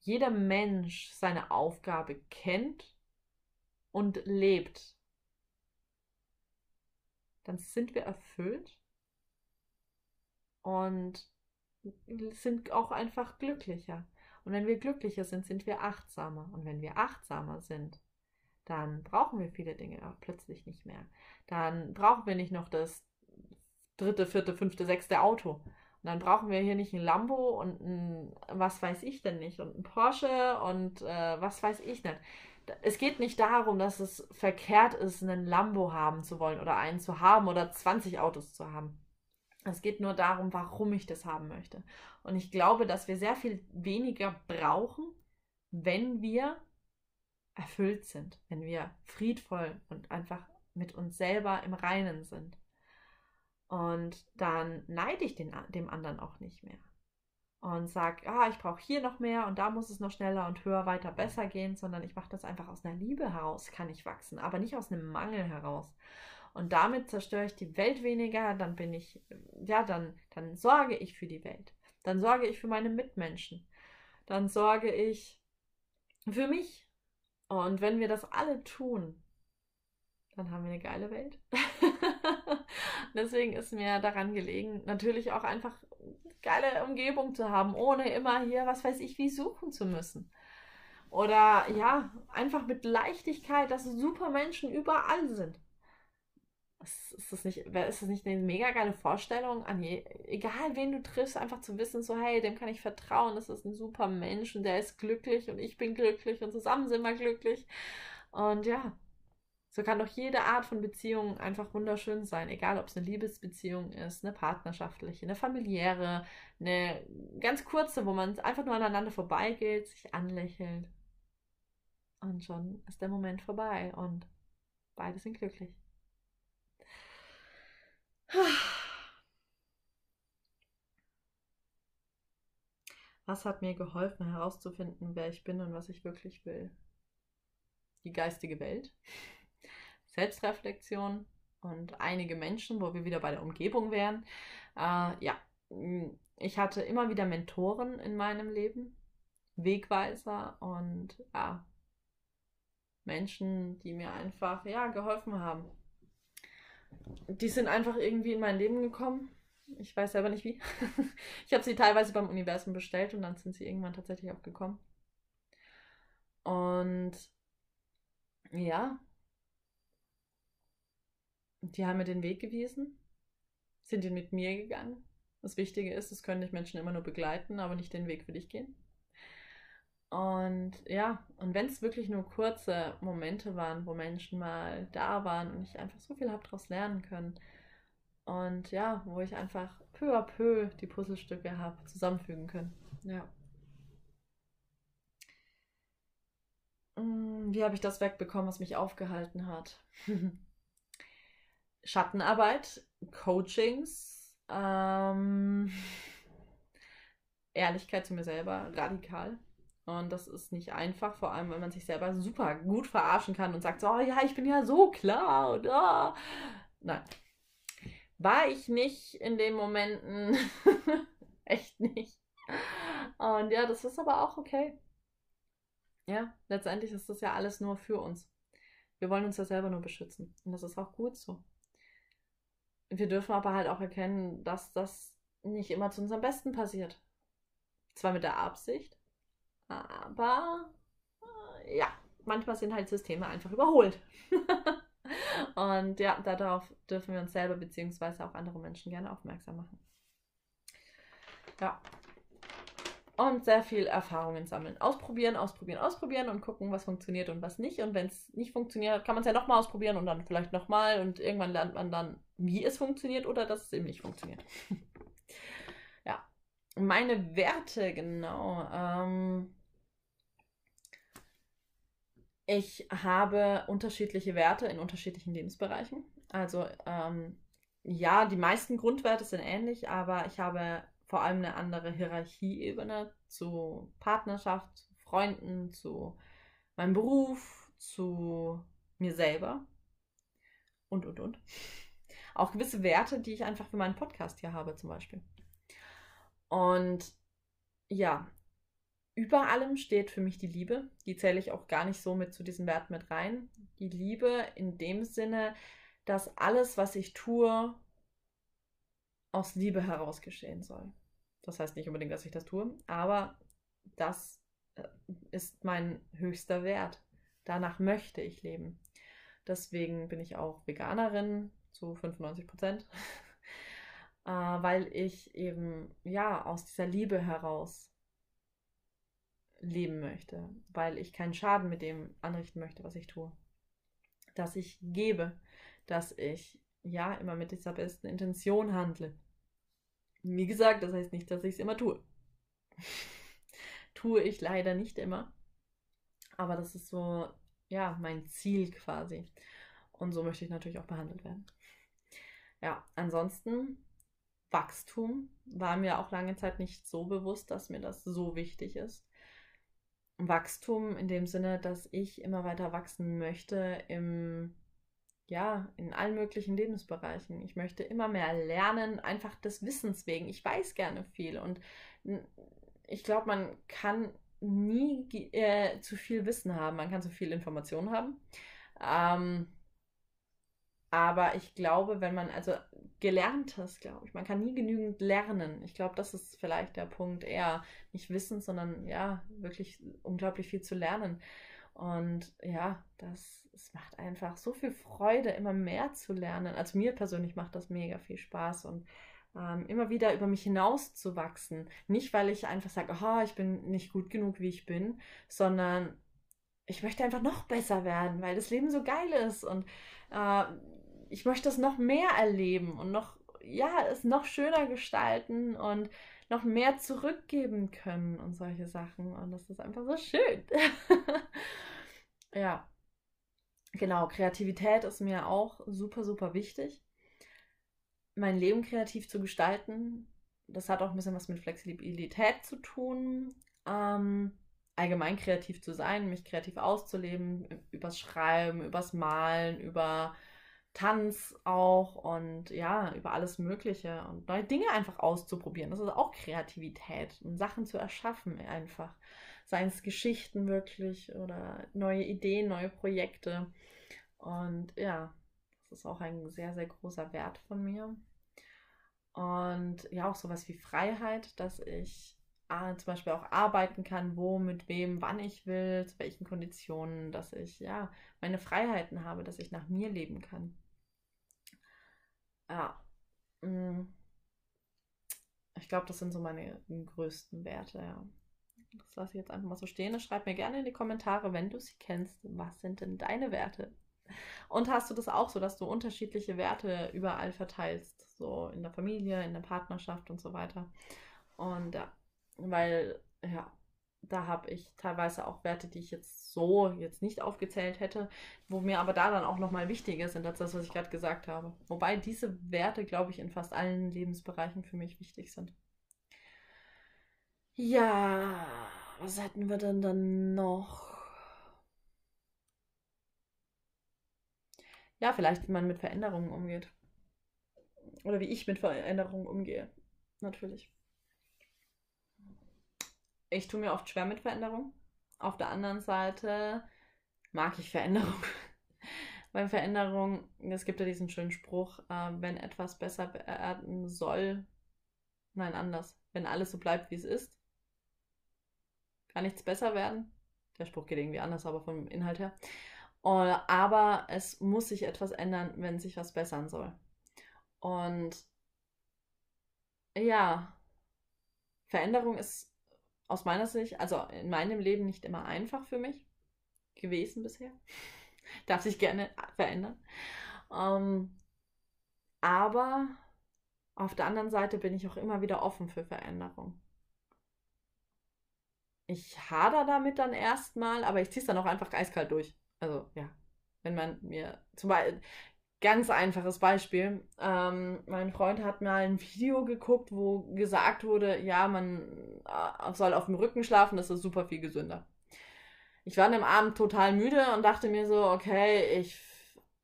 jeder Mensch seine Aufgabe kennt und lebt, dann sind wir erfüllt und sind auch einfach glücklicher. Und wenn wir glücklicher sind, sind wir achtsamer. Und wenn wir achtsamer sind, dann brauchen wir viele Dinge plötzlich nicht mehr. Dann brauchen wir nicht noch das dritte, vierte, fünfte, sechste Auto. Und dann brauchen wir hier nicht ein Lambo und ein, was weiß ich denn nicht, und ein Porsche und äh, was weiß ich nicht es geht nicht darum, dass es verkehrt ist, einen Lambo haben zu wollen oder einen zu haben oder 20 Autos zu haben. Es geht nur darum, warum ich das haben möchte. Und ich glaube, dass wir sehr viel weniger brauchen, wenn wir erfüllt sind, wenn wir friedvoll und einfach mit uns selber im Reinen sind. Und dann neide ich den, dem anderen auch nicht mehr und sage, ah, ich brauche hier noch mehr und da muss es noch schneller und höher, weiter, besser gehen, sondern ich mache das einfach aus einer Liebe heraus, kann ich wachsen, aber nicht aus einem Mangel heraus. Und damit zerstöre ich die Welt weniger, dann bin ich, ja, dann, dann sorge ich für die Welt. Dann sorge ich für meine Mitmenschen. Dann sorge ich für mich. Und wenn wir das alle tun, dann haben wir eine geile Welt. Deswegen ist mir daran gelegen, natürlich auch einfach geile Umgebung zu haben, ohne immer hier, was weiß ich, wie suchen zu müssen. Oder ja, einfach mit Leichtigkeit, dass super Menschen überall sind. Ist das nicht, ist das nicht eine mega geile Vorstellung, an je, egal wen du triffst, einfach zu wissen, so hey, dem kann ich vertrauen, das ist ein super Mensch und der ist glücklich und ich bin glücklich und zusammen sind wir glücklich. Und ja, so kann doch jede Art von Beziehung einfach wunderschön sein, egal ob es eine Liebesbeziehung ist, eine partnerschaftliche, eine familiäre, eine ganz kurze, wo man einfach nur aneinander vorbeigeht, sich anlächelt. Und schon ist der Moment vorbei und beide sind glücklich. Was hat mir geholfen herauszufinden, wer ich bin und was ich wirklich will? Die geistige Welt. Selbstreflexion und einige Menschen, wo wir wieder bei der Umgebung wären. Äh, ja, ich hatte immer wieder Mentoren in meinem Leben, Wegweiser und ja, Menschen, die mir einfach ja geholfen haben. Die sind einfach irgendwie in mein Leben gekommen. Ich weiß selber nicht wie. ich habe sie teilweise beim Universum bestellt und dann sind sie irgendwann tatsächlich auch gekommen. Und ja, die haben mir den Weg gewiesen, sind ihn mit mir gegangen. Das Wichtige ist, es können dich Menschen immer nur begleiten, aber nicht den Weg für dich gehen. Und ja, und wenn es wirklich nur kurze Momente waren, wo Menschen mal da waren und ich einfach so viel habe daraus lernen können. Und ja, wo ich einfach peu à peu die Puzzlestücke habe zusammenfügen können. Ja. Hm, wie habe ich das wegbekommen, was mich aufgehalten hat? Schattenarbeit, Coachings, ähm, Ehrlichkeit zu mir selber, radikal. Und das ist nicht einfach, vor allem, wenn man sich selber super gut verarschen kann und sagt so, oh ja, ich bin ja so klar. Und, oh. Nein. War ich nicht in den Momenten. Echt nicht. Und ja, das ist aber auch okay. Ja, letztendlich ist das ja alles nur für uns. Wir wollen uns ja selber nur beschützen. Und das ist auch gut so. Wir dürfen aber halt auch erkennen, dass das nicht immer zu unserem Besten passiert. Zwar mit der Absicht, aber äh, ja, manchmal sind halt Systeme einfach überholt. Und ja, darauf dürfen wir uns selber beziehungsweise auch andere Menschen gerne aufmerksam machen. Ja. Und sehr viel Erfahrungen sammeln. Ausprobieren, ausprobieren, ausprobieren und gucken, was funktioniert und was nicht. Und wenn es nicht funktioniert, kann man es ja nochmal ausprobieren und dann vielleicht nochmal. Und irgendwann lernt man dann, wie es funktioniert oder dass es eben nicht funktioniert. ja. Meine Werte, genau. Ähm, ich habe unterschiedliche Werte in unterschiedlichen Lebensbereichen. Also ähm, ja, die meisten Grundwerte sind ähnlich, aber ich habe vor allem eine andere Hierarchieebene zu Partnerschaft, Freunden, zu meinem Beruf, zu mir selber und, und, und. Auch gewisse Werte, die ich einfach für meinen Podcast hier habe, zum Beispiel. Und ja, über allem steht für mich die Liebe. Die zähle ich auch gar nicht so mit zu diesem Wert mit rein. Die Liebe in dem Sinne, dass alles, was ich tue, aus Liebe heraus geschehen soll. Das heißt nicht unbedingt, dass ich das tue, aber das äh, ist mein höchster Wert. Danach möchte ich leben. Deswegen bin ich auch Veganerin zu 95 Prozent, äh, weil ich eben ja aus dieser Liebe heraus leben möchte, weil ich keinen Schaden mit dem anrichten möchte, was ich tue. Dass ich gebe, dass ich ja immer mit dieser besten Intention handle. Wie gesagt, das heißt nicht, dass ich es immer tue. tue ich leider nicht immer. Aber das ist so, ja, mein Ziel quasi. Und so möchte ich natürlich auch behandelt werden. Ja, ansonsten Wachstum war mir auch lange Zeit nicht so bewusst, dass mir das so wichtig ist. Wachstum in dem Sinne, dass ich immer weiter wachsen möchte im ja, in allen möglichen Lebensbereichen. Ich möchte immer mehr lernen, einfach des Wissens wegen. Ich weiß gerne viel und ich glaube, man kann nie äh, zu viel Wissen haben. Man kann zu viel Information haben. Ähm, aber ich glaube, wenn man, also gelerntes, glaube ich, man kann nie genügend lernen. Ich glaube, das ist vielleicht der Punkt eher nicht Wissen, sondern ja, wirklich unglaublich viel zu lernen. Und ja, das, es macht einfach so viel Freude, immer mehr zu lernen. Also mir persönlich macht das mega viel Spaß und ähm, immer wieder über mich hinaus zu wachsen. Nicht, weil ich einfach sage, oh, ich bin nicht gut genug, wie ich bin, sondern ich möchte einfach noch besser werden, weil das Leben so geil ist und äh, ich möchte es noch mehr erleben und noch, ja, es noch schöner gestalten und noch mehr zurückgeben können und solche Sachen. Und das ist einfach so schön. ja. Genau, Kreativität ist mir auch super, super wichtig. Mein Leben kreativ zu gestalten, das hat auch ein bisschen was mit Flexibilität zu tun. Ähm, allgemein kreativ zu sein, mich kreativ auszuleben, übers Schreiben, übers Malen, über Tanz auch und ja, über alles Mögliche und neue Dinge einfach auszuprobieren. Das ist auch Kreativität und Sachen zu erschaffen einfach. Seien es Geschichten wirklich oder neue Ideen, neue Projekte. Und ja, das ist auch ein sehr, sehr großer Wert von mir. Und ja, auch sowas wie Freiheit, dass ich äh, zum Beispiel auch arbeiten kann, wo, mit wem, wann ich will, zu welchen Konditionen, dass ich ja meine Freiheiten habe, dass ich nach mir leben kann. Ja. Mm. Ich glaube, das sind so meine größten Werte, ja. Das lasse ich jetzt einfach mal so stehen. Schreib mir gerne in die Kommentare, wenn du sie kennst, was sind denn deine Werte? Und hast du das auch so, dass du unterschiedliche Werte überall verteilst? So in der Familie, in der Partnerschaft und so weiter. Und ja, weil, ja, da habe ich teilweise auch Werte, die ich jetzt so jetzt nicht aufgezählt hätte, wo mir aber da dann auch nochmal wichtiger sind als das, was ich gerade gesagt habe. Wobei diese Werte, glaube ich, in fast allen Lebensbereichen für mich wichtig sind. Ja, was hätten wir denn dann noch? Ja, vielleicht, wie man mit Veränderungen umgeht. Oder wie ich mit Veränderungen umgehe. Natürlich ich tue mir oft schwer mit Veränderung. auf der anderen Seite mag ich Veränderung. Weil Veränderung, es gibt ja diesen schönen Spruch, äh, wenn etwas besser werden soll, nein, anders, wenn alles so bleibt, wie es ist, kann nichts besser werden. Der Spruch geht irgendwie anders, aber vom Inhalt her. aber es muss sich etwas ändern, wenn sich was bessern soll. Und ja, Veränderung ist aus meiner Sicht, also in meinem Leben nicht immer einfach für mich gewesen bisher. Darf sich gerne verändern. Ähm, aber auf der anderen Seite bin ich auch immer wieder offen für Veränderung. Ich hader damit dann erstmal, aber ich ziehe es dann auch einfach eiskalt durch. Also ja, wenn man mir zum Beispiel, ganz einfaches Beispiel. Ähm, mein Freund hat mal ein Video geguckt, wo gesagt wurde, ja, man äh, soll auf dem Rücken schlafen, das ist super viel gesünder. Ich war an dem Abend total müde und dachte mir so, okay, ich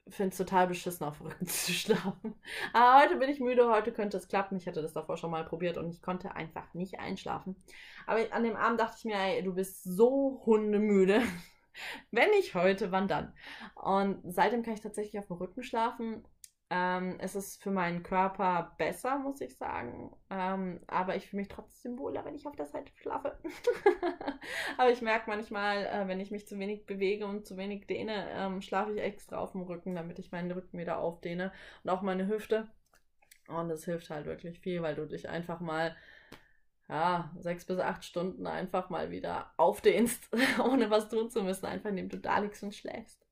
finde es total beschissen, auf dem Rücken zu schlafen. Aber heute bin ich müde, heute könnte es klappen. Ich hatte das davor schon mal probiert und ich konnte einfach nicht einschlafen. Aber an dem Abend dachte ich mir, ey, du bist so hundemüde. Wenn nicht heute, wann dann? Und seitdem kann ich tatsächlich auf dem Rücken schlafen. Ähm, es ist für meinen Körper besser, muss ich sagen. Ähm, aber ich fühle mich trotzdem wohler, wenn ich auf der Seite schlafe. aber ich merke manchmal, äh, wenn ich mich zu wenig bewege und zu wenig dehne, ähm, schlafe ich extra auf dem Rücken, damit ich meinen Rücken wieder aufdehne und auch meine Hüfte. Und das hilft halt wirklich viel, weil du dich einfach mal ja, sechs bis acht Stunden einfach mal wieder aufdehnst, ohne was tun zu müssen, einfach indem du da liegst und schläfst.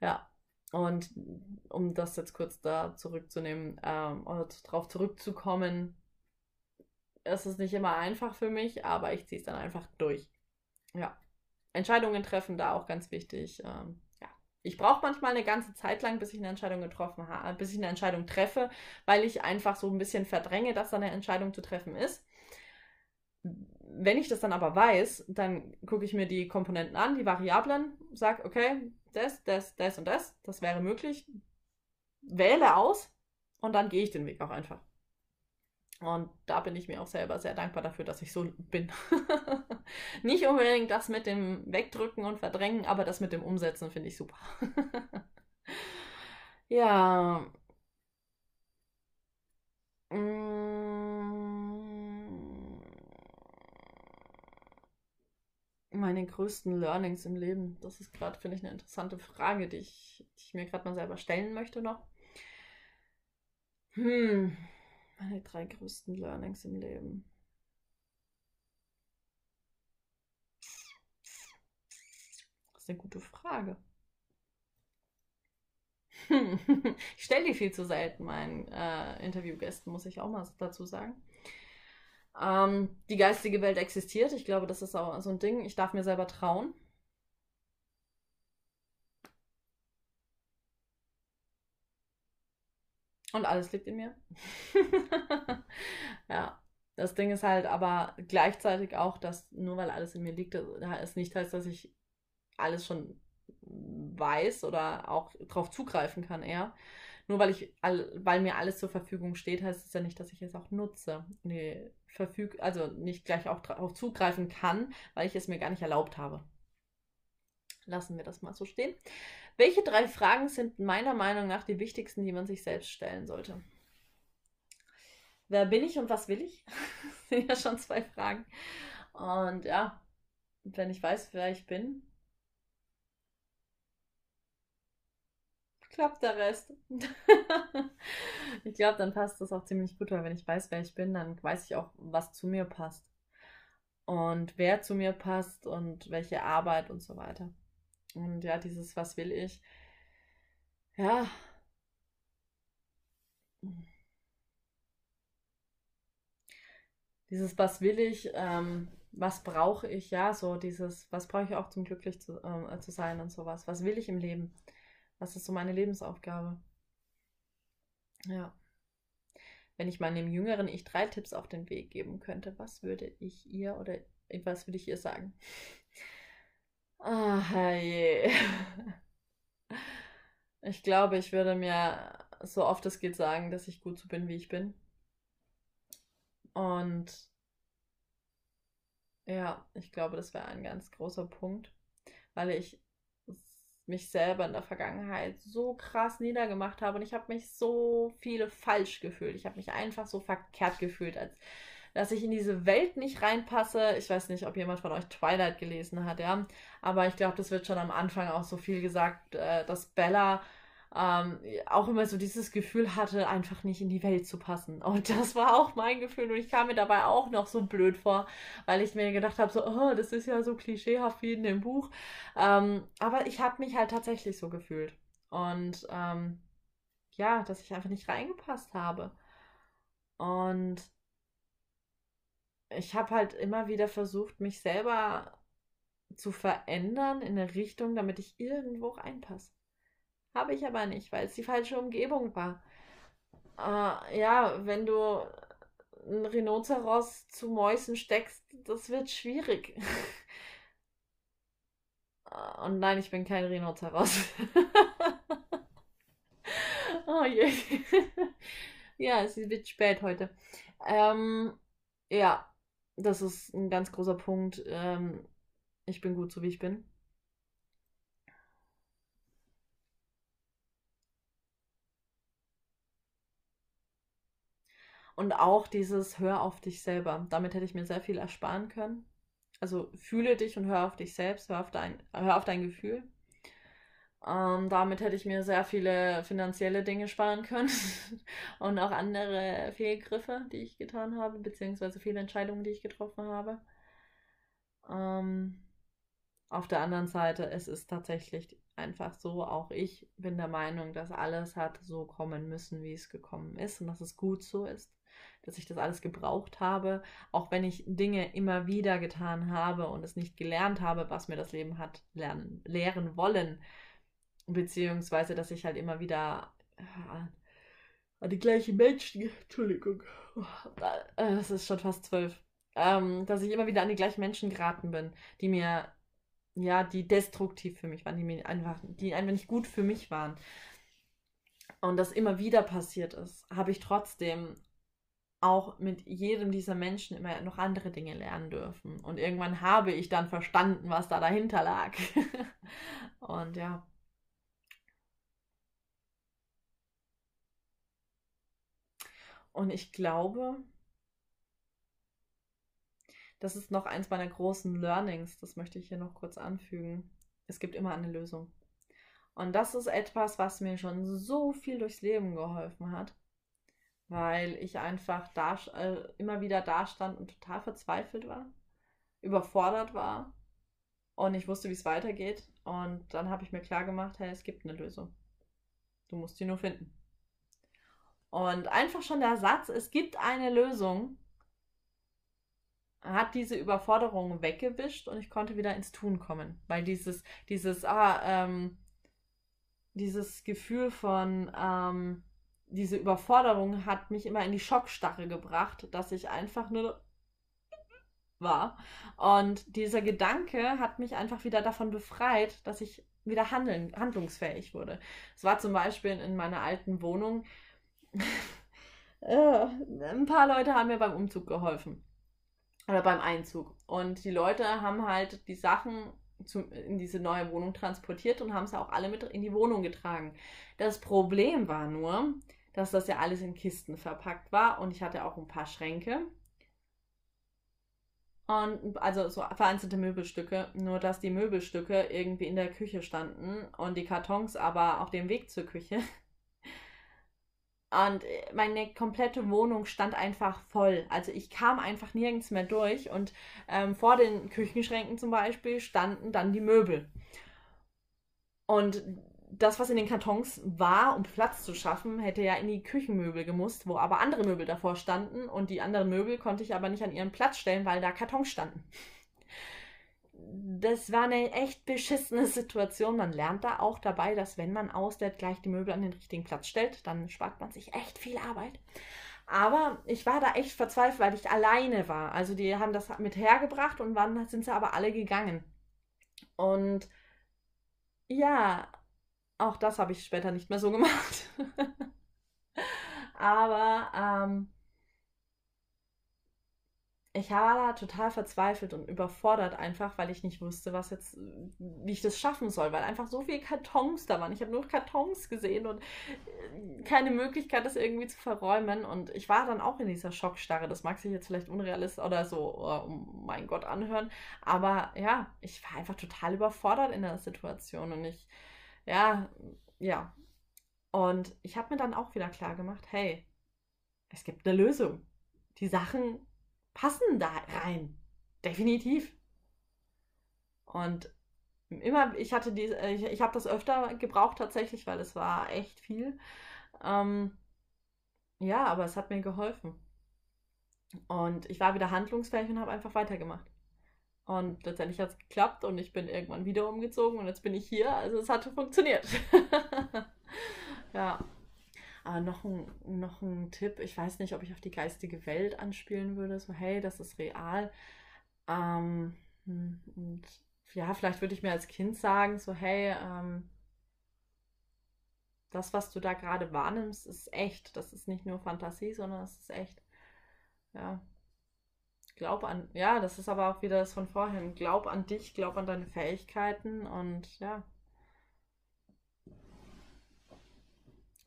Ja, und um das jetzt kurz da zurückzunehmen ähm, oder darauf zurückzukommen, es ist nicht immer einfach für mich, aber ich ziehe es dann einfach durch. Ja, Entscheidungen treffen da auch ganz wichtig. Ähm, ja, ich brauche manchmal eine ganze Zeit lang, bis ich eine Entscheidung getroffen habe, bis ich eine Entscheidung treffe, weil ich einfach so ein bisschen verdränge, dass da eine Entscheidung zu treffen ist wenn ich das dann aber weiß, dann gucke ich mir die Komponenten an, die Variablen, sage, okay, das, das, das und das, das wäre möglich, wähle aus und dann gehe ich den Weg auch einfach. Und da bin ich mir auch selber sehr dankbar dafür, dass ich so bin. Nicht unbedingt das mit dem Wegdrücken und Verdrängen, aber das mit dem Umsetzen finde ich super. ja. Mm. Meine größten Learnings im Leben? Das ist gerade, finde ich, eine interessante Frage, die ich, die ich mir gerade mal selber stellen möchte noch. Hm, meine drei größten Learnings im Leben. Das ist eine gute Frage. ich stelle die viel zu selten meinen äh, Interviewgästen, muss ich auch mal dazu sagen. Ähm, die geistige Welt existiert. Ich glaube, das ist auch so ein Ding. Ich darf mir selber trauen. Und alles liegt in mir. ja, das Ding ist halt aber gleichzeitig auch, dass nur weil alles in mir liegt, es nicht heißt, dass ich alles schon weiß oder auch darauf zugreifen kann eher. Nur weil ich, weil mir alles zur Verfügung steht, heißt es ja nicht, dass ich es auch nutze. Nee, verfüg, also nicht gleich auch darauf zugreifen kann, weil ich es mir gar nicht erlaubt habe. Lassen wir das mal so stehen. Welche drei Fragen sind meiner Meinung nach die wichtigsten, die man sich selbst stellen sollte? Wer bin ich und was will ich? das sind ja schon zwei Fragen. Und ja, wenn ich weiß, wer ich bin, klappt der Rest. ich glaube, dann passt das auch ziemlich gut, weil wenn ich weiß, wer ich bin, dann weiß ich auch, was zu mir passt. Und wer zu mir passt und welche Arbeit und so weiter. Und ja, dieses Was will ich? Ja. Dieses Was will ich? Ähm, was brauche ich? Ja, so dieses, was brauche ich auch zum glücklich zu, äh, zu sein und sowas. Was will ich im Leben? Was ist so meine Lebensaufgabe? Ja. Wenn ich meinem jüngeren Ich drei Tipps auf den Weg geben könnte, was würde ich ihr oder was würde ich ihr sagen? Ah, je. Ich glaube, ich würde mir so oft es geht sagen, dass ich gut so bin, wie ich bin. Und Ja, ich glaube, das wäre ein ganz großer Punkt, weil ich mich selber in der Vergangenheit so krass niedergemacht habe und ich habe mich so viele falsch gefühlt. Ich habe mich einfach so verkehrt gefühlt, als dass ich in diese Welt nicht reinpasse. Ich weiß nicht, ob jemand von euch Twilight gelesen hat, ja. Aber ich glaube, das wird schon am Anfang auch so viel gesagt, äh, dass Bella ähm, auch immer so dieses Gefühl hatte, einfach nicht in die Welt zu passen. Und das war auch mein Gefühl. Und ich kam mir dabei auch noch so blöd vor, weil ich mir gedacht habe, so, oh, das ist ja so klischeehaft wie in dem Buch. Ähm, aber ich habe mich halt tatsächlich so gefühlt. Und ähm, ja, dass ich einfach nicht reingepasst habe. Und ich habe halt immer wieder versucht, mich selber zu verändern in eine Richtung, damit ich irgendwo reinpasse. Habe ich aber nicht, weil es die falsche Umgebung war. Äh, ja, wenn du ein Rhinoceros zu Mäusen steckst, das wird schwierig. Und nein, ich bin kein Rhinoceros. oh je. ja, es wird spät heute. Ähm, ja, das ist ein ganz großer Punkt. Ähm, ich bin gut so, wie ich bin. Und auch dieses Hör auf dich selber. Damit hätte ich mir sehr viel ersparen können. Also fühle dich und hör auf dich selbst, hör auf dein, hör auf dein Gefühl. Ähm, damit hätte ich mir sehr viele finanzielle Dinge sparen können und auch andere Fehlgriffe, die ich getan habe, beziehungsweise viele Entscheidungen, die ich getroffen habe. Ähm, auf der anderen Seite, es ist tatsächlich einfach so, auch ich bin der Meinung, dass alles hat so kommen müssen, wie es gekommen ist und dass es gut so ist dass ich das alles gebraucht habe, auch wenn ich Dinge immer wieder getan habe und es nicht gelernt habe, was mir das Leben hat lernen, lehren wollen, beziehungsweise dass ich halt immer wieder äh, an die gleichen Menschen, Entschuldigung, es ist schon fast zwölf, ähm, dass ich immer wieder an die gleichen Menschen geraten bin, die mir, ja, die destruktiv für mich waren, die mir einfach, die einfach nicht gut für mich waren. Und das immer wieder passiert ist, habe ich trotzdem auch mit jedem dieser Menschen immer noch andere Dinge lernen dürfen. Und irgendwann habe ich dann verstanden, was da dahinter lag. und ja. Und ich glaube, das ist noch eins meiner großen Learnings, das möchte ich hier noch kurz anfügen. Es gibt immer eine Lösung. Und das ist etwas, was mir schon so viel durchs Leben geholfen hat weil ich einfach da, äh, immer wieder da stand und total verzweifelt war, überfordert war und ich wusste, wie es weitergeht. Und dann habe ich mir klar gemacht, hey, es gibt eine Lösung. Du musst sie nur finden. Und einfach schon der Satz, es gibt eine Lösung, hat diese Überforderung weggewischt und ich konnte wieder ins Tun kommen. Weil dieses, dieses, ah, ähm, dieses Gefühl von, ähm, diese Überforderung hat mich immer in die Schockstarre gebracht, dass ich einfach nur war. Und dieser Gedanke hat mich einfach wieder davon befreit, dass ich wieder handeln, handlungsfähig wurde. Es war zum Beispiel in meiner alten Wohnung. Äh, ein paar Leute haben mir beim Umzug geholfen. Oder beim Einzug. Und die Leute haben halt die Sachen zu, in diese neue Wohnung transportiert und haben sie auch alle mit in die Wohnung getragen. Das Problem war nur, dass das ja alles in Kisten verpackt war und ich hatte auch ein paar Schränke. Und also so vereinzelte Möbelstücke, nur dass die Möbelstücke irgendwie in der Küche standen und die Kartons aber auf dem Weg zur Küche. Und meine komplette Wohnung stand einfach voll. Also ich kam einfach nirgends mehr durch und ähm, vor den Küchenschränken zum Beispiel standen dann die Möbel. Und das, was in den Kartons war, um Platz zu schaffen, hätte ja in die Küchenmöbel gemusst, wo aber andere Möbel davor standen und die anderen Möbel konnte ich aber nicht an ihren Platz stellen, weil da Kartons standen. Das war eine echt beschissene Situation. Man lernt da auch dabei, dass wenn man auslädt, gleich die Möbel an den richtigen Platz stellt, dann spart man sich echt viel Arbeit. Aber ich war da echt verzweifelt, weil ich alleine war. Also die haben das mit hergebracht und dann sind sie aber alle gegangen. Und ja, auch das habe ich später nicht mehr so gemacht. Aber ähm, ich war da total verzweifelt und überfordert einfach, weil ich nicht wusste, was jetzt, wie ich das schaffen soll, weil einfach so viele Kartons da waren. Ich habe nur Kartons gesehen und äh, keine Möglichkeit, das irgendwie zu verräumen. Und ich war dann auch in dieser Schockstarre. Das mag sich jetzt vielleicht unrealistisch oder so, oh mein Gott, anhören. Aber ja, ich war einfach total überfordert in der Situation und ich, ja, ja. Und ich habe mir dann auch wieder klar gemacht, hey, es gibt eine Lösung. Die Sachen passen da rein. Definitiv. Und immer, ich hatte die, äh, ich, ich habe das öfter gebraucht tatsächlich, weil es war echt viel. Ähm, ja, aber es hat mir geholfen. Und ich war wieder handlungsfähig und habe einfach weitergemacht. Und letztendlich hat es geklappt und ich bin irgendwann wieder umgezogen und jetzt bin ich hier. Also es hatte funktioniert. ja. Aber noch ein, noch ein Tipp, ich weiß nicht, ob ich auf die geistige Welt anspielen würde, so hey, das ist real. Ähm, und ja, vielleicht würde ich mir als Kind sagen, so hey, ähm, das, was du da gerade wahrnimmst, ist echt. Das ist nicht nur Fantasie, sondern es ist echt. Ja. Glaub an, ja, das ist aber auch wieder das von vorhin. Glaub an dich, glaub an deine Fähigkeiten und ja,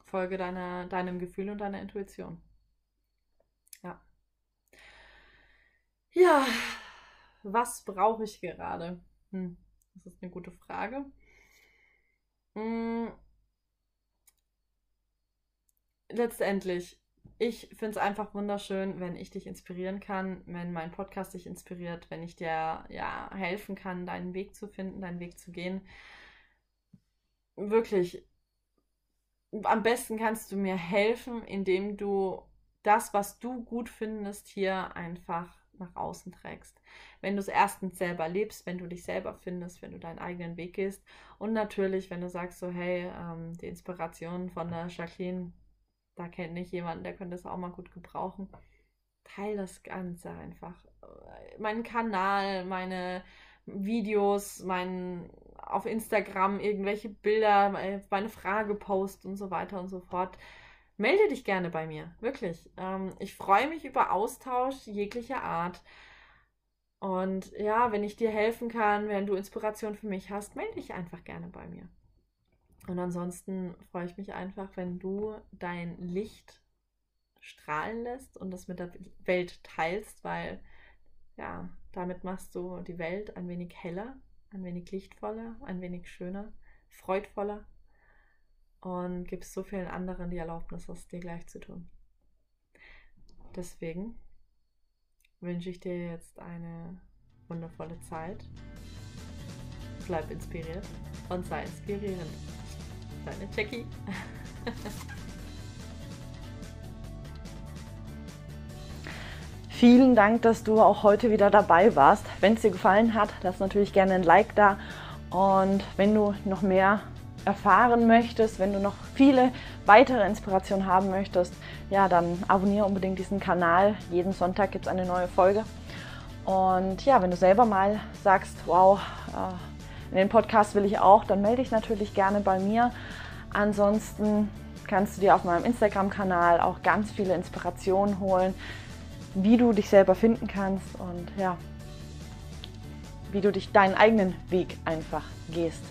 Folge deiner, deinem Gefühl und deiner Intuition. Ja. Ja, was brauche ich gerade? Hm, das ist eine gute Frage. Hm. Letztendlich, ich finde es einfach wunderschön, wenn ich dich inspirieren kann, wenn mein Podcast dich inspiriert, wenn ich dir ja helfen kann, deinen Weg zu finden, deinen Weg zu gehen. Wirklich, am besten kannst du mir helfen, indem du das, was du gut findest, hier einfach nach außen trägst. Wenn du es erstens selber lebst, wenn du dich selber findest, wenn du deinen eigenen Weg gehst und natürlich, wenn du sagst so, hey, ähm, die Inspiration von der Jacqueline, da kenne ich jemanden, der könnte es auch mal gut gebrauchen. Teil das Ganze einfach. Meinen Kanal, meine Videos, mein auf Instagram irgendwelche Bilder, meine Frage post und so weiter und so fort. Melde dich gerne bei mir, wirklich. Ähm, ich freue mich über Austausch jeglicher Art. Und ja, wenn ich dir helfen kann, wenn du Inspiration für mich hast, melde dich einfach gerne bei mir. Und ansonsten freue ich mich einfach, wenn du dein Licht strahlen lässt und das mit der Welt teilst, weil ja, damit machst du die Welt ein wenig heller ein wenig lichtvoller, ein wenig schöner, freudvoller und gibst so vielen anderen die Erlaubnis, das dir gleich zu tun. Deswegen wünsche ich dir jetzt eine wundervolle Zeit. Bleib inspiriert und sei inspirierend. Deine Jackie. Vielen Dank, dass du auch heute wieder dabei warst. Wenn es dir gefallen hat, lass natürlich gerne ein Like da. Und wenn du noch mehr erfahren möchtest, wenn du noch viele weitere Inspirationen haben möchtest, ja, dann abonniere unbedingt diesen Kanal. Jeden Sonntag gibt es eine neue Folge. Und ja, wenn du selber mal sagst, wow, äh, in den Podcast will ich auch, dann melde dich natürlich gerne bei mir. Ansonsten kannst du dir auf meinem Instagram-Kanal auch ganz viele Inspirationen holen wie du dich selber finden kannst und ja, wie du dich deinen eigenen Weg einfach gehst.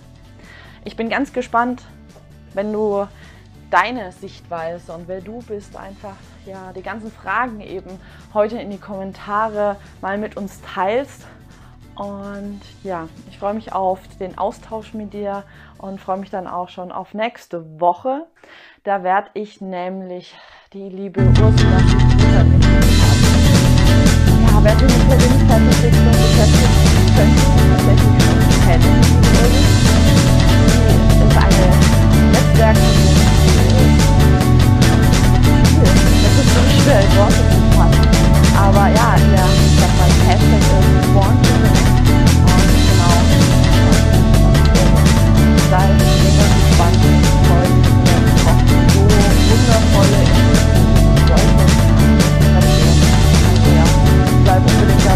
Ich bin ganz gespannt, wenn du deine Sichtweise und wer du bist, einfach ja die ganzen Fragen eben heute in die Kommentare mal mit uns teilst. Und ja, ich freue mich auf den Austausch mit dir und freue mich dann auch schon auf nächste Woche. Da werde ich nämlich die liebe Ursula Werte der Persönlichkeitsentwicklung beschäftigt sich, könnte tatsächlich Aktivität bilden, die in eine Netzwerkbildung Das ist so schwer, in Worte zu fassen. Aber ja, der, ich sag mal, Hashtag ist Born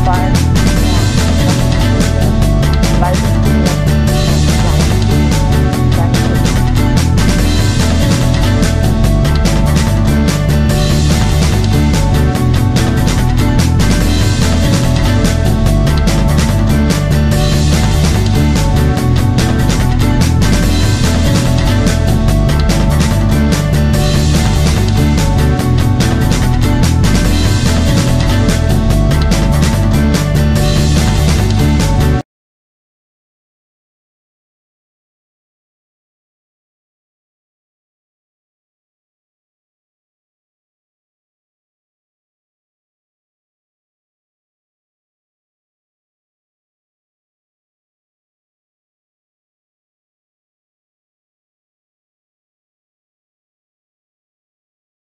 bar. Yeah. Bar.